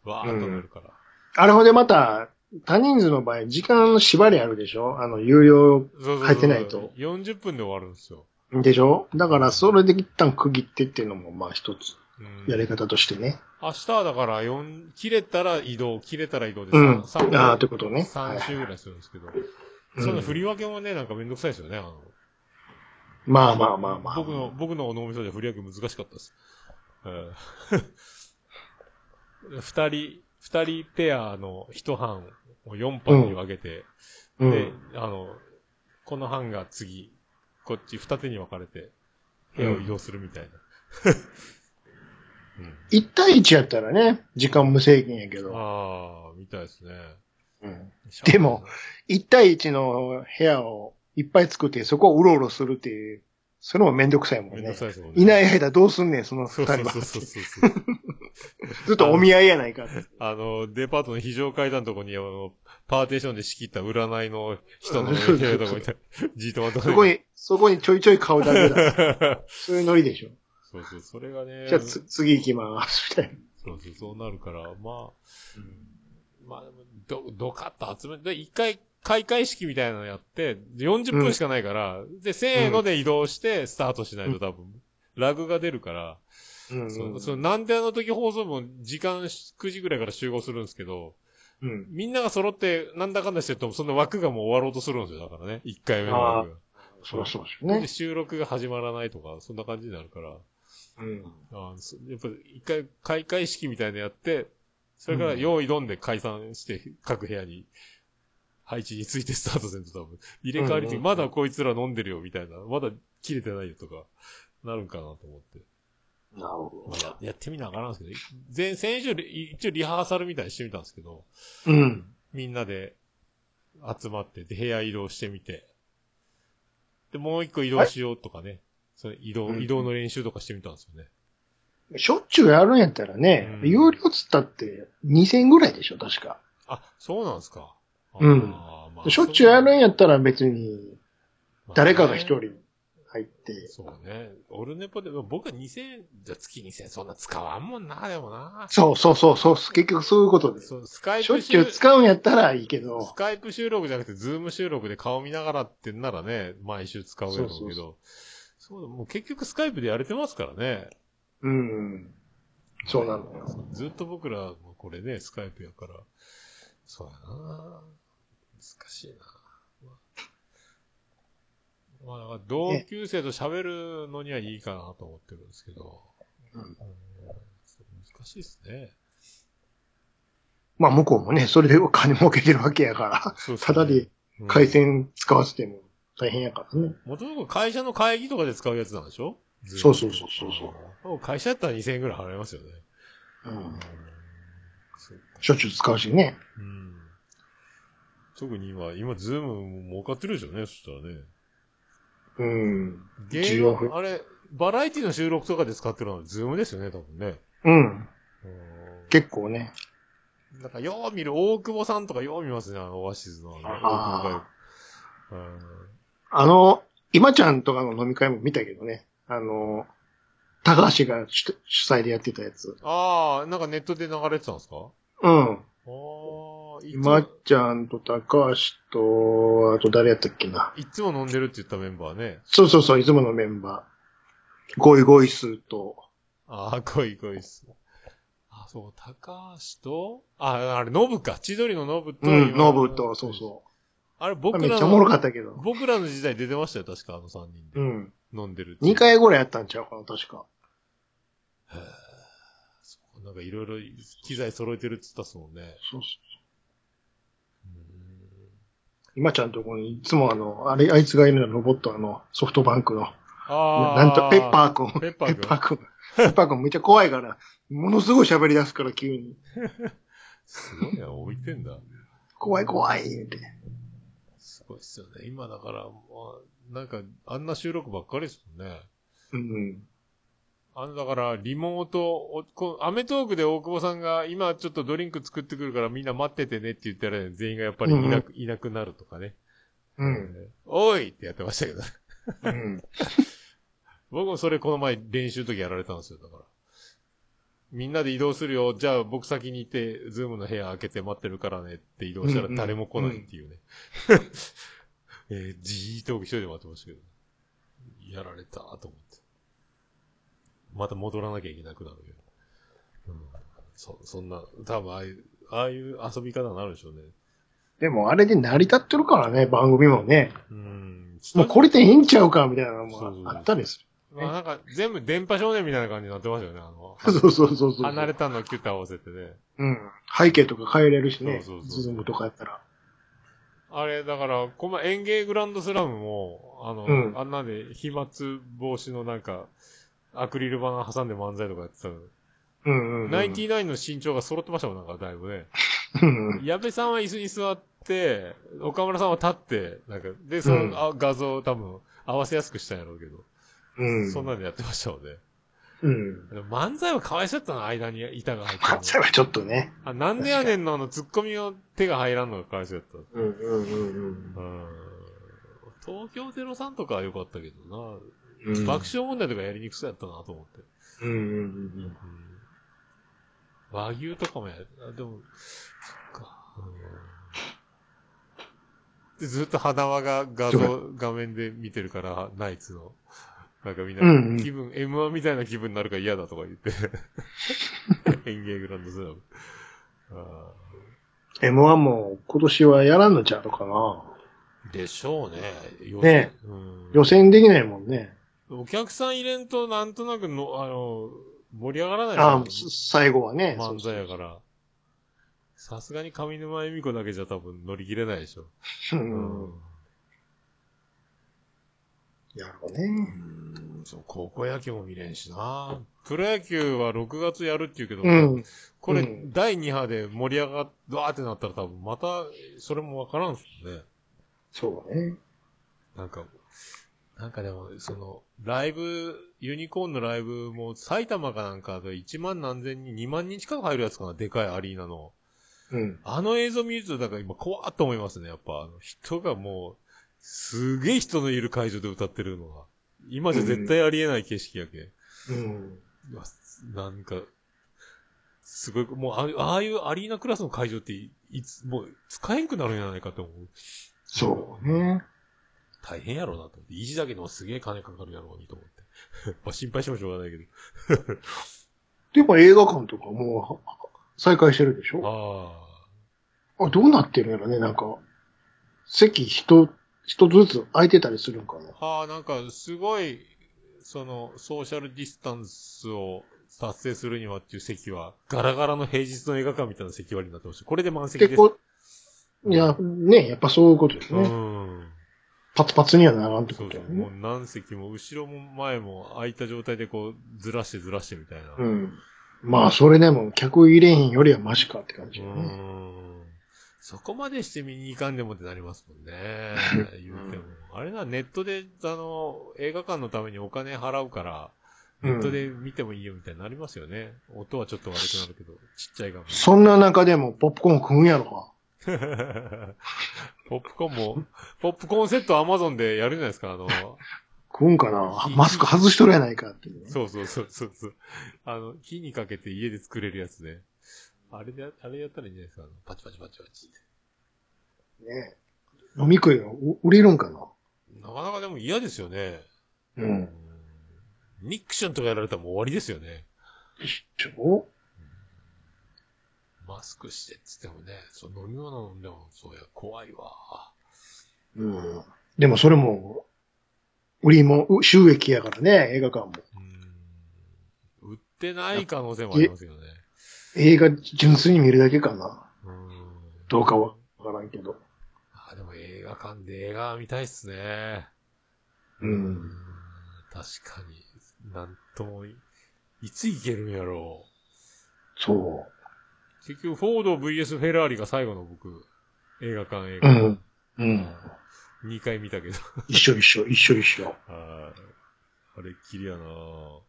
Speaker 1: わーっとなるから。
Speaker 2: あれほでまた、多人数の場合、時間の縛りあるでしょ？あの、有料
Speaker 1: そうそうそう
Speaker 2: 入ってないと
Speaker 1: 40分で終わるんですよ。
Speaker 2: でしょ？だから、それで一旦区切ってっていうのも、まあ一つ、
Speaker 1: うん
Speaker 2: やり方としてね。
Speaker 1: 明日はだから4、切れたら移動、切れたら移動で
Speaker 2: うん。
Speaker 1: 3、
Speaker 2: ああ、ってことね。は
Speaker 1: 3
Speaker 2: い
Speaker 1: 週ぐらいするんですけど。
Speaker 2: うん
Speaker 1: その振り分けもね、なんかめんどくさいですよね。あの
Speaker 2: まあまあまあまあ。
Speaker 1: 僕の、僕の脳みそで振り分け難しかったです。えー 二人、二人ペアの一班を4班に分けて、
Speaker 2: う
Speaker 1: で
Speaker 2: ん。、
Speaker 1: あの、この班が次、こっち二手に分かれて、部屋を移動するみたいな。うん
Speaker 2: 1対1やったらね、時間無制限やけど。
Speaker 1: ああ、みたいですね。
Speaker 2: うんでも、1対1の部屋をいっぱい作って、そこをうろうろするっていう、それもめんどくさいもんね
Speaker 1: めんどく。さいですもんね。
Speaker 2: いない間どうすんねん、その二人は。
Speaker 1: そうそうそうそう。
Speaker 2: ずっとお見合いやないか。
Speaker 1: あの、デパートの非常階段のとこに、あの、パーテーションで仕切った占いの人の部屋とこに、じーとまと
Speaker 2: そこに、そこにちょいちょい顔だけだ。そういうノリでしょ。
Speaker 1: そうそう、それがね。
Speaker 2: じゃあつ、次行きます、みたいな。
Speaker 1: そうそう、そうなるから、まあ、まあ、ど、どかっと集めて、一回、開会式みたいなのやって、で40分しかないから、で、せーので移動して、スタートしないと多分、ラグが出るから、
Speaker 2: うん
Speaker 1: そう、そう、なんであの時放送も時間9時ぐらいから集合するんですけど、
Speaker 2: うん。
Speaker 1: みんなが揃って、なんだかんだしてると、その枠がもう終わろうとするんですよ、だからね。1回目の枠が。
Speaker 2: そりゃそうですよ
Speaker 1: で、
Speaker 2: ね。
Speaker 1: 収録が始まらないとか、そんな感じになるから。
Speaker 2: うん。
Speaker 1: あそやっぱ一回開会式みたいなのやって、それから用意どんで解散して各部屋に配置についてスタートせんと多分、入れ替わりって、まだこいつら飲んでるよみたいな、まだ切れてないよとか、なるんかなと思って。
Speaker 2: なるほ
Speaker 1: まあ、ややってみなあかんですけど、前、先週リ一応リハーサルみたいにしてみたんですけど、
Speaker 2: ど。うん。
Speaker 1: みんなで集まって、で、部屋移動してみて、で、もう一個移動しようとかね、それ移動、
Speaker 2: うん
Speaker 1: 移動の練習とかしてみたんですよね。
Speaker 2: しょっちゅうやるんやったらね、
Speaker 1: うん
Speaker 2: 有料つったって2000ぐらいでしょ、確か。
Speaker 1: あ、そうなんですか。
Speaker 2: うん
Speaker 1: まあ
Speaker 2: しょっちゅうやるんやったら別に、誰かが一
Speaker 1: まあね
Speaker 2: 人、入って。
Speaker 1: そうね。オルネポで、僕は2000、じゃあ月2000そんな使わんもんな、でもな。
Speaker 2: そうそうそうそう、結局そういうことです。
Speaker 1: そう、スカイ
Speaker 2: しょっちゅう使うんやったらいいけど
Speaker 1: ス、カイプ収録じゃなくて、ズーム収録で顔見ながらってんならね、毎週使うやろうけど。
Speaker 2: そう
Speaker 1: そう
Speaker 2: そう
Speaker 1: だ、もう結局スカイプでやれてますからね。
Speaker 2: うん。そうなのよ。
Speaker 1: ずっと僕らもこれね、スカイプやから。そうやな難しいなまあ、だから同級生と喋るのにはいいかなと思ってるんですけど。
Speaker 2: うん
Speaker 1: うん難しいですね。
Speaker 2: まあ向こうもね、それでお金儲けてるわけやから、
Speaker 1: そう
Speaker 2: ただで回線使わせても大変やからね。
Speaker 1: もともと会社の会議とかで使うやつなんでしょ？
Speaker 2: そうそうそうそうそう
Speaker 1: 会社やったら2000円くらい払いますよね。
Speaker 2: うん。しょっちゅう使うしね。
Speaker 1: うん。特に今、今、ズームも儲かってるでしょうね、そしたらね。
Speaker 2: うん。
Speaker 1: ゲーム、あれ、バラエティの収録とかで使ってるのはズームですよね、多分ね。
Speaker 2: うん。
Speaker 1: うん
Speaker 2: 結構ね。
Speaker 1: なんか、よう見る、大久保さんとかよう見ますね、あの、オアシスの。あの
Speaker 2: ああの、今ちゃんとかの飲み会も見たけどね。あの、高橋が主主催でやってたやつ。
Speaker 1: ああ、なんかネットで流れてたんですか？
Speaker 2: うん。
Speaker 1: ああ、いつ
Speaker 2: 今
Speaker 1: も、
Speaker 2: ちゃんと高橋と、あと誰やったっけな。
Speaker 1: いつも飲んでるって言ったメンバーね。
Speaker 2: そうそうそう、いつものメンバー。ゴイゴイスーと、
Speaker 1: ああ、来い来いっす。あ、そう、高橋と、あ、あれ、ノブか。千鳥のノブと、
Speaker 2: うん、
Speaker 1: 今
Speaker 2: ノブと、そうそ
Speaker 1: あれ、
Speaker 2: う。
Speaker 1: 僕ら
Speaker 2: めっちゃおもろ
Speaker 1: の、
Speaker 2: かったけど。
Speaker 1: 僕らの時代出てましたよ、確か、あの3人で。
Speaker 2: うん。
Speaker 1: 飲んでるって
Speaker 2: 2回ぐらいやったんちゃうかな、確か。
Speaker 1: へーそうなんかいろいろ機材揃えてるって言ったっすもんね。
Speaker 2: そうそう。
Speaker 1: う
Speaker 2: 今ちゃんとこに、いつもあの、あれ、あいつがいるのロボット、あの、ソフトバンクの。
Speaker 1: ーんあ
Speaker 2: なんと、ペッパーくん。
Speaker 1: ペッパーくん
Speaker 2: ペッパーくん。ペッパーくんめっちゃ怖いから、ものすごい喋り出すから、急に。
Speaker 1: すごいな、置いてんだ。
Speaker 2: 怖い怖い、言うて。
Speaker 1: すごいっすよね。今だから、まあ、なんか、あんな収録ばっかりですもんね。
Speaker 2: うん。
Speaker 1: あの、だから、リモート、おこアメトークで大久保さんが、今ちょっとドリンク作ってくるからみんな待っててねって言ったら、全員がやっぱりいなく、いなくなるとかね。
Speaker 2: うん。
Speaker 1: おいってやってましたけど。
Speaker 2: うん。
Speaker 1: 僕もそれこの前練習の時やられたんですよ、だから。みんなで移動するよ。じゃあ僕先に行って、ズームの部屋開けて待ってるからねって移動したら
Speaker 2: うんうん
Speaker 1: 誰も来ないっていうね。えー、じーっと僕一人で待ってましたけど。やられたと思って。また戻らなきゃいけなくなるよ。うん。そ、そんな、多分ああいう、ああいう遊び方になるでしょうね。
Speaker 2: でも、あれで成り立ってるからね、番組もね。
Speaker 1: うん。
Speaker 2: もうこれでいいんちゃうか、みたいなのもあったりす
Speaker 1: まあなんか全部電波少年みたいな感じになってますよね、あの。
Speaker 2: る。そうそうそうそう。
Speaker 1: 離れたのをキュッと合わせてね。
Speaker 2: うん。背景とか変えれるしね。
Speaker 1: そうそうそう
Speaker 2: ズームとかやったら。
Speaker 1: あれ、だから、この園芸グランドスラムも、あの、
Speaker 2: うん
Speaker 1: あんなんで飛沫防止のなんか、アクリル板挟んで漫才とかやってたの。
Speaker 2: うんうん、うん。
Speaker 1: ナインティナインの身長が揃ってましたもん、なんかだいぶね。矢部さんは椅子に座って、岡村さんは立って、なんか、で、その、
Speaker 2: うん
Speaker 1: あ画像を多分合わせやすくしたんやろうけど、
Speaker 2: うん。
Speaker 1: そんなんでやってましたもんね。
Speaker 2: うん。
Speaker 1: 漫才はかわいそうやったな、間に板が入ってるの
Speaker 2: それはちょっとね。
Speaker 1: あ、なんでやねんのあの、ツッコミの手が入らんのがかわいそうやった。
Speaker 2: うんうんうん
Speaker 1: うん東京03とかは良かったけど
Speaker 2: うん。
Speaker 1: な、爆笑問題とかやりにくそうやったなと思って。
Speaker 2: うんうんうん
Speaker 1: うん和牛とかもやる。あ、でも、そっか。うんでずっと花輪が画像、画面で見てるから、ナイツの。なんかみん
Speaker 2: うんう
Speaker 1: なん気分、M1 みたいな気分になるから嫌だとか言って。演芸グランドスラム。あ
Speaker 2: うん。M1 も今年はやらんのちゃうのかな。
Speaker 1: ーでしょうね。予
Speaker 2: ね
Speaker 1: うん
Speaker 2: 予選できないもんね。
Speaker 1: お客さん入れんとなんとなくの、あの、盛り上がらない
Speaker 2: あ
Speaker 1: ですよ
Speaker 2: 最後はね。
Speaker 1: 漫才やから。さすがに上沼恵美子だけじゃ多分乗り切れないでしょ。
Speaker 2: う。
Speaker 1: うん
Speaker 2: やろうね。
Speaker 1: そう、高校野球も見れんしな。プロ野球は6月やるって言うけど、
Speaker 2: うん。
Speaker 1: これ、
Speaker 2: うん
Speaker 1: 第2波で盛り上がっ、わーってなったら多分また、それもわからんっすよね。
Speaker 2: そうね。
Speaker 1: なんか、なんかでも、その、ライブ、ユニコーンのライブも埼玉かなんかで1万何千人、2万人近く入るやつかな、でかいアリーナの。
Speaker 2: うん。
Speaker 1: あの映像見ると、だから今怖っと思いますね。やっぱ、人がもう、すげえ人のいる会場で歌ってるのが。今じゃ絶対ありえない景色やけ。
Speaker 2: うん。
Speaker 1: なんか、すごい、もうああ、ああいうアリーナクラスの会場ってい、いつ、もう使えんくなるんじゃないかと思う。
Speaker 2: そうね。
Speaker 1: 大変やろうなと思って。維持だけでもすげえ金かかるやろうにと思って。まあ心配してもしょうがないけど。
Speaker 2: でも映画館とかもう再開してるでしょ？
Speaker 1: あ
Speaker 2: あ、どうなってるんやろね、なんか。席一、一つずつ空いてたりするんかな。
Speaker 1: あ。はあ、なんか、すごい、その、ソーシャルディスタンスを達成するにはっていう席は、ガラガラの平日の映画館みたいな席割りになってました。これで満席です。
Speaker 2: 結構、いや、ね、やっぱそういうことです
Speaker 1: う
Speaker 2: ね。
Speaker 1: ん。
Speaker 2: パツパツにはならんって
Speaker 1: そうそう。
Speaker 2: ことや
Speaker 1: もう
Speaker 2: ね。
Speaker 1: 何席も、後ろも前も空いた状態でこう、ずらしてずらしてみたいな。
Speaker 2: うん。まあ、それでも客入れへんよりはマシかって感じ
Speaker 1: う
Speaker 2: よね。
Speaker 1: ん。そこまでして見に行かんでもってなりますもんね。言うても。あれな、ネットで、あの、映画館のためにお金払うから、ネットで見てもいいよみたいになりますよね。音はちょっと悪くなるけど、ちっちゃい画面。
Speaker 2: そんな中でもポップコーン食うんやろか。
Speaker 1: ポップコーンも、ポップコーンセットアマゾンでやるじゃないですか、あの、
Speaker 2: 食うんかなマスク外しとるやないかっていうね。
Speaker 1: そうそうそうそうそう。あの、火にかけて家で作れるやつね。あれで、あれやったらいいんじゃないですか、パチパチパチパチって。
Speaker 2: ね飲み食いがう売れるんかな？
Speaker 1: なかなかでも嫌ですよね。
Speaker 2: うん。
Speaker 1: ニクションとかやられたらもう終わりですよね。
Speaker 2: ちょ？
Speaker 1: マスクしてっつってもね、そう飲み物飲んでも、そうや、怖いわ。
Speaker 2: うん。でもそれも、売りも、う収益やからね、映画館も。
Speaker 1: うん。売ってない可能性もありますよね。
Speaker 2: 映画純粋に見るだけかな。
Speaker 1: うん。
Speaker 2: どうかはわからんけど。
Speaker 1: あ、でも映画館で映画見たいっすね。
Speaker 2: うん。
Speaker 1: 確かに。なんともい、いつ行けるんやろ
Speaker 2: そう
Speaker 1: 結局、フォード VS フェラーリが最後の僕、映画館映
Speaker 2: う。う
Speaker 1: 画。
Speaker 2: ん。うん。
Speaker 1: 2回見たけど。
Speaker 2: 一緒一緒、一緒一緒。
Speaker 1: はい。あれっきりやなぁ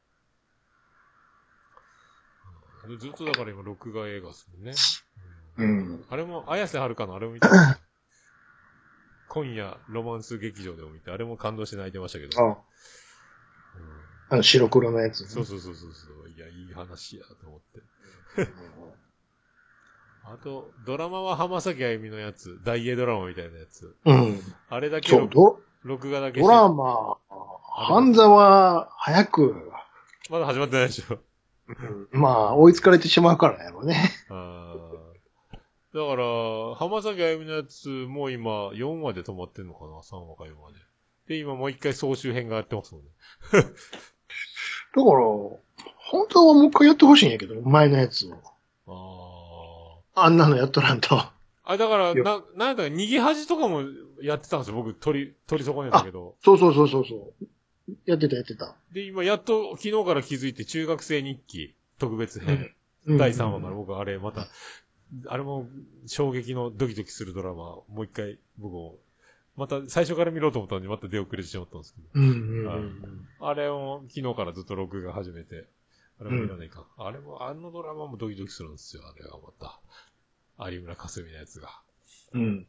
Speaker 1: うんずっとだから今、録画映画っすもんね。
Speaker 2: うん。
Speaker 1: あれも、綾瀬はるかのあれも見た 今夜、ロマンス劇場でも見て、あれも感動して泣いてましたけど。
Speaker 2: あ、
Speaker 1: うん
Speaker 2: あの白黒のやつね。
Speaker 1: そうそうそうそうそう。いや、いい話やと思って。あと、ドラマは浜崎あゆみのやつ、大英ドラマみたいなやつ。
Speaker 2: うん。
Speaker 1: あれだけ
Speaker 2: そう、ド
Speaker 1: 録画だけ
Speaker 2: ドラマ、半沢、早く、
Speaker 1: まだ始まってないでしょ。
Speaker 2: うんまあ、追いつかれてしまうからやろうね。
Speaker 1: あーだから、浜崎あゆみのやつも今4話で止まってんのかな ?3 話か4話で。で、今もう一回総集編がやってますもんね。
Speaker 2: だから、本当はもう一回やってほしいんやけど、前のやつを。
Speaker 1: あ
Speaker 2: あんなのやっとらんと。
Speaker 1: あ。あ、だから、な、なんだか逃げ恥とかもやってたんですよ。僕、取り、取り損ねたけど。
Speaker 2: そうそうそうそうそう。やってたやってた。
Speaker 1: で、今、やっと昨日から気づいて、中学生日記、特別編、
Speaker 2: うん
Speaker 1: 第3話から僕、あれ、また、あれも、衝撃のドキドキするドラマ、もう一回、僕も、また、最初から見ろうと思ったのに、また出遅れてしまったんですけど。
Speaker 2: うんうんうん。
Speaker 1: あれを昨日からずっと録画始めて、あれも見らないか。あれも、あのドラマもドキドキするんですよ、あれがまた。有村架純のやつが。
Speaker 2: うん。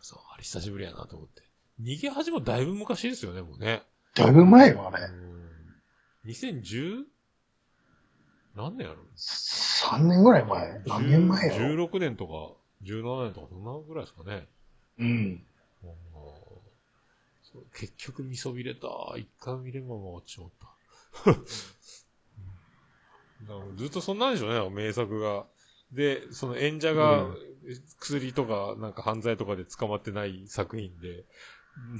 Speaker 1: そう、あれ久しぶりやなと思って。逃げ恥もだいぶ昔ですよね、もうね。
Speaker 2: だいぶ前よ、あれ。
Speaker 1: うん。2010? 何年やろ
Speaker 2: ？3年ぐらい前。何年前よ。
Speaker 1: 16年とか、17年とか、そんなぐらいですかね。
Speaker 2: うん。
Speaker 1: 結局見そびれた。一回見ればもう落ちちまった。ずっとそんなんでしょうね、名作が。で、その演者が
Speaker 2: うん
Speaker 1: 薬とかなんか犯罪とかで捕まってない作品で、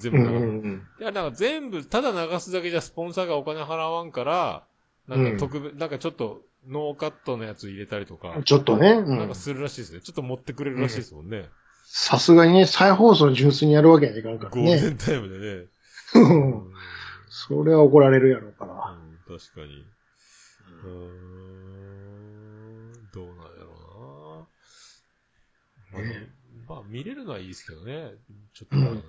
Speaker 1: 全部
Speaker 2: うんう
Speaker 1: なんか、
Speaker 2: ん
Speaker 1: いや、なんか全部、ただ流すだけじゃスポンサーがお金払わんから、なんか特別、なんかちょっとノーカットのやつ入れたりとか
Speaker 2: うん。、ちょっとね。うん
Speaker 1: なんか。するらしいですね。ちょっと持ってくれるらしいですもんね。
Speaker 2: さすがにね、再放送純粋にやるわけにはいかんからね。
Speaker 1: ゴールデンタイムでね。
Speaker 2: う
Speaker 1: うんん
Speaker 2: それは怒られるやろうから。
Speaker 1: うん、確かに。うーん、どうなんやろうな。まあ、
Speaker 2: ね
Speaker 1: まあ、見れるのはいいですけどね。ちょっとね。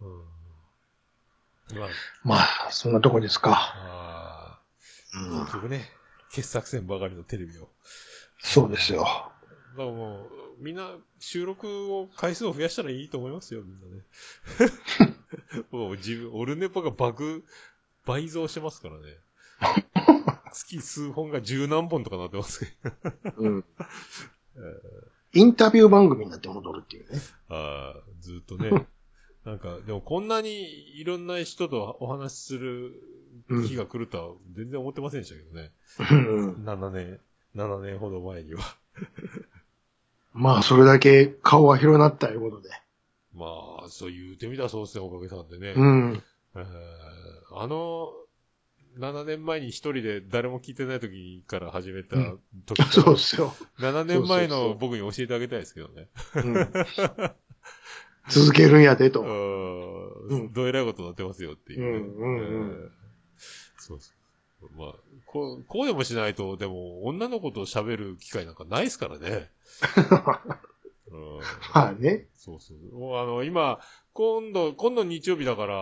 Speaker 1: うん。まあ、
Speaker 2: まあ、そんなとこですか。
Speaker 1: 結局ね、傑作選ばかりのテレビを。
Speaker 2: そうですよ。
Speaker 1: だからもう、みんな収録を回数を増やしたらいいと思いますよ、みんなね。もう自分、オルネポが爆、倍増してますからね。月数本が十何本とかなってますけど。
Speaker 2: うん。インタビュー番組になって戻るっていうね。
Speaker 1: ああ、ずっとね。なんか、でもこんなにいろんな人とお話しする日が来るとは全然思ってませんでしたけどね。
Speaker 2: うん
Speaker 1: 7年、7年ほど前には。
Speaker 2: まあ、それだけ顔が広なったいうことで。
Speaker 1: まあ、そう言うてみたらそうですね、おかげさんでね。
Speaker 2: うん。
Speaker 1: えーあの、7年前に一人で誰も聞いてない時から始めた
Speaker 2: うん
Speaker 1: 時から、
Speaker 2: そうですよ。
Speaker 1: 7年前の僕に教えてあげたいですけどね。
Speaker 2: うん、続けるんやでと。
Speaker 1: う
Speaker 2: うん
Speaker 1: ん。どえらいことになってますよっていうね、
Speaker 2: うんうんうん
Speaker 1: えーそうそう。まあ、こう、こうでもしないと、でも、女の子と喋る機会なんかないですからね。うん
Speaker 2: まあね。
Speaker 1: そうそう。もうあの、今、今度、今度日曜日だから、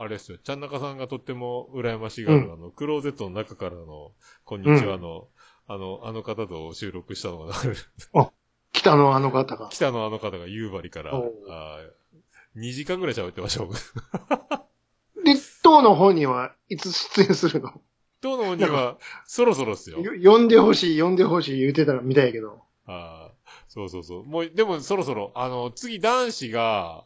Speaker 1: あれですよ、ちゃんなかさんがとっても羨ましがる、
Speaker 2: うん
Speaker 1: あの、クローゼットの中からの、こんにちはの、あの、あの方と収録したのが流れる。
Speaker 2: 北のあの方が。
Speaker 1: 北のあの方が夕張から、あー2時間ぐらい喋ってました、僕。
Speaker 2: で、当の本にはいつ出演するの？
Speaker 1: 今日のには、そろそろっすよ。
Speaker 2: よ呼んでほしい、呼んでほしい言うてたらみたいやけど。
Speaker 1: ああ、そうそうそう。もう、でもそろそろ、あの、次男子が、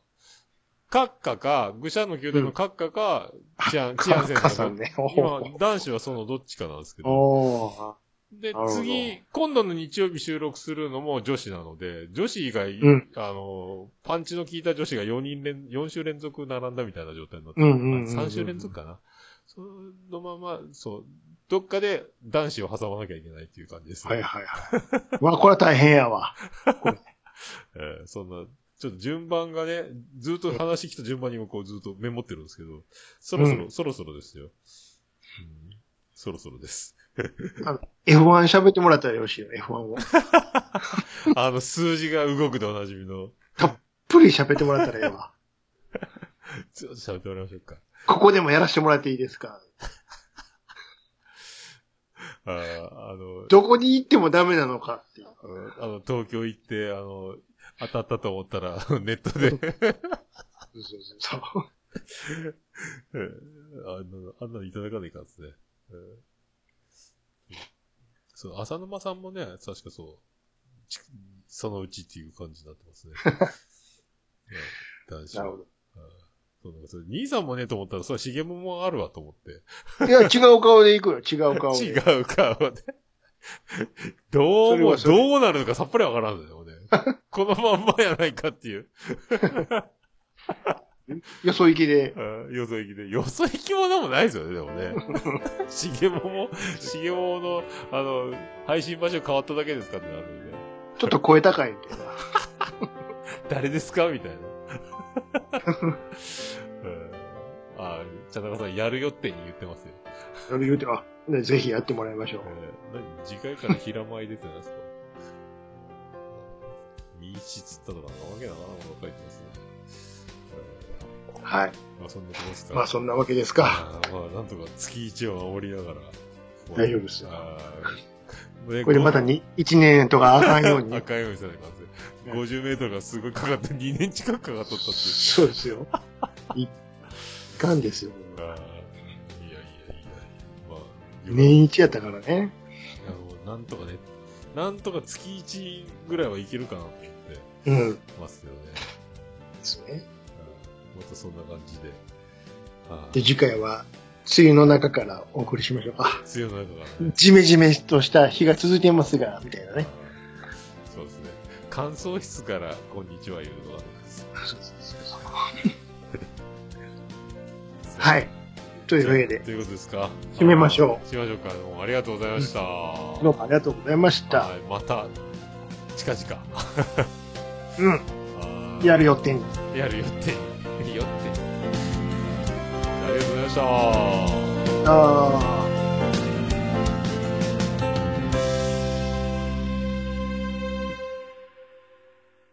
Speaker 1: カッカか、愚者の宮殿のカッカか、チアン、チアン先生の
Speaker 2: かさんね。
Speaker 1: 今、男子はそのどっちかなんですけど。で次、今度の日曜日収録するのも女子なので、女子以外、
Speaker 2: うん
Speaker 1: あの、パンチの効いた女子が4人連、4週連続並んだみたいな状態になって
Speaker 2: うんうんうんうん
Speaker 1: 3週連続かな。そのまま、そう、どっかで男子を挟まなきゃいけないっていう感じです、
Speaker 2: はいはいはい。まあ、これは大変やわ。
Speaker 1: えーそんな、ちょっと順番がね、ずっと話来た順番にもこうずっとメモってるんですけど、そろそろ、
Speaker 2: うん
Speaker 1: そろそろですよ。うんそろそろです。
Speaker 2: F1 喋ってもらったらよろしいよ、F1 を。
Speaker 1: あの、数字が動くでおなじみの、
Speaker 2: プリ喋ってもらったらええわ。
Speaker 1: ちょっと喋ってもらいましょうか。
Speaker 2: ここでもやらせてもらっていいですか？
Speaker 1: あーあの、
Speaker 2: どこに行ってもダメなのかっていう。
Speaker 1: あの、東京行って、あの、当たったと思ったら、ネットで、
Speaker 2: そうそうそう
Speaker 1: あの、あんなのいただかないかんですね。えーそう、浅沼さんもね、確かそう、ちそのうちっていう感じになってますね。ね 男子は
Speaker 2: なるほ
Speaker 1: そうなんですよ兄さんもね、と思ったら、それはしげももあるわと思って。
Speaker 2: ど。いや、違う顔で行くよ、違う顔で。
Speaker 1: 違う顔で。どうも、どうなるのかさっぱりわからんのよね。このまんまやないかっていう。
Speaker 2: よそ行きで。
Speaker 1: うんよそ行きで。よそ行きもなんもないですよね、でもね。しげもも、しげももの、あの、配信場所変わっただけですかってなるんでね。
Speaker 2: ちょっと声高いみたいな。
Speaker 1: 誰ですか？みたいな。うんあ、茶中さん、やるよってに言ってますよ。
Speaker 2: それ言うて、あ、ね、ぜひやってもらいましょう。
Speaker 1: えー何？次回から平舞い出てないですか？ミーチつったとか、なわけだな、もの書いてますね。
Speaker 2: はい。
Speaker 1: まあ、そんなとこですか。
Speaker 2: まあ、そんなわけですか。
Speaker 1: あーまあ、なんとか月一を守りながら。
Speaker 2: 大丈夫ですよこれでまたに、1年とかあかんように。
Speaker 1: 赤いようにされたんですよ。50メートルがすごいかかって2年近くかかっとったっていう。
Speaker 2: そうですよ。いいかんですよ。
Speaker 1: あーいやいやいや。まあ、
Speaker 2: 年一やったからね。
Speaker 1: あの、なんとかね、なんとか月1ぐらいはいけるかなって
Speaker 2: うん。で
Speaker 1: ますけどね。
Speaker 2: すね。
Speaker 1: またそんな感じで。あ
Speaker 2: で、次回は、梅雨の中からお送りしましょうか。
Speaker 1: 強いの中からね。
Speaker 2: ジメジメとした日が続いていますが、みたいなね。
Speaker 1: そうですね。乾燥室から、こんにちは言うのは。
Speaker 2: はい。というわけで、
Speaker 1: ということですか。
Speaker 2: 締めましょ
Speaker 1: う。締めましょうか。どうもありがとうございました。
Speaker 2: どうもありがとうございました。
Speaker 1: はい、また、近々。
Speaker 2: うん。やる予定に。
Speaker 1: やるよい。よって。ありがとうございました。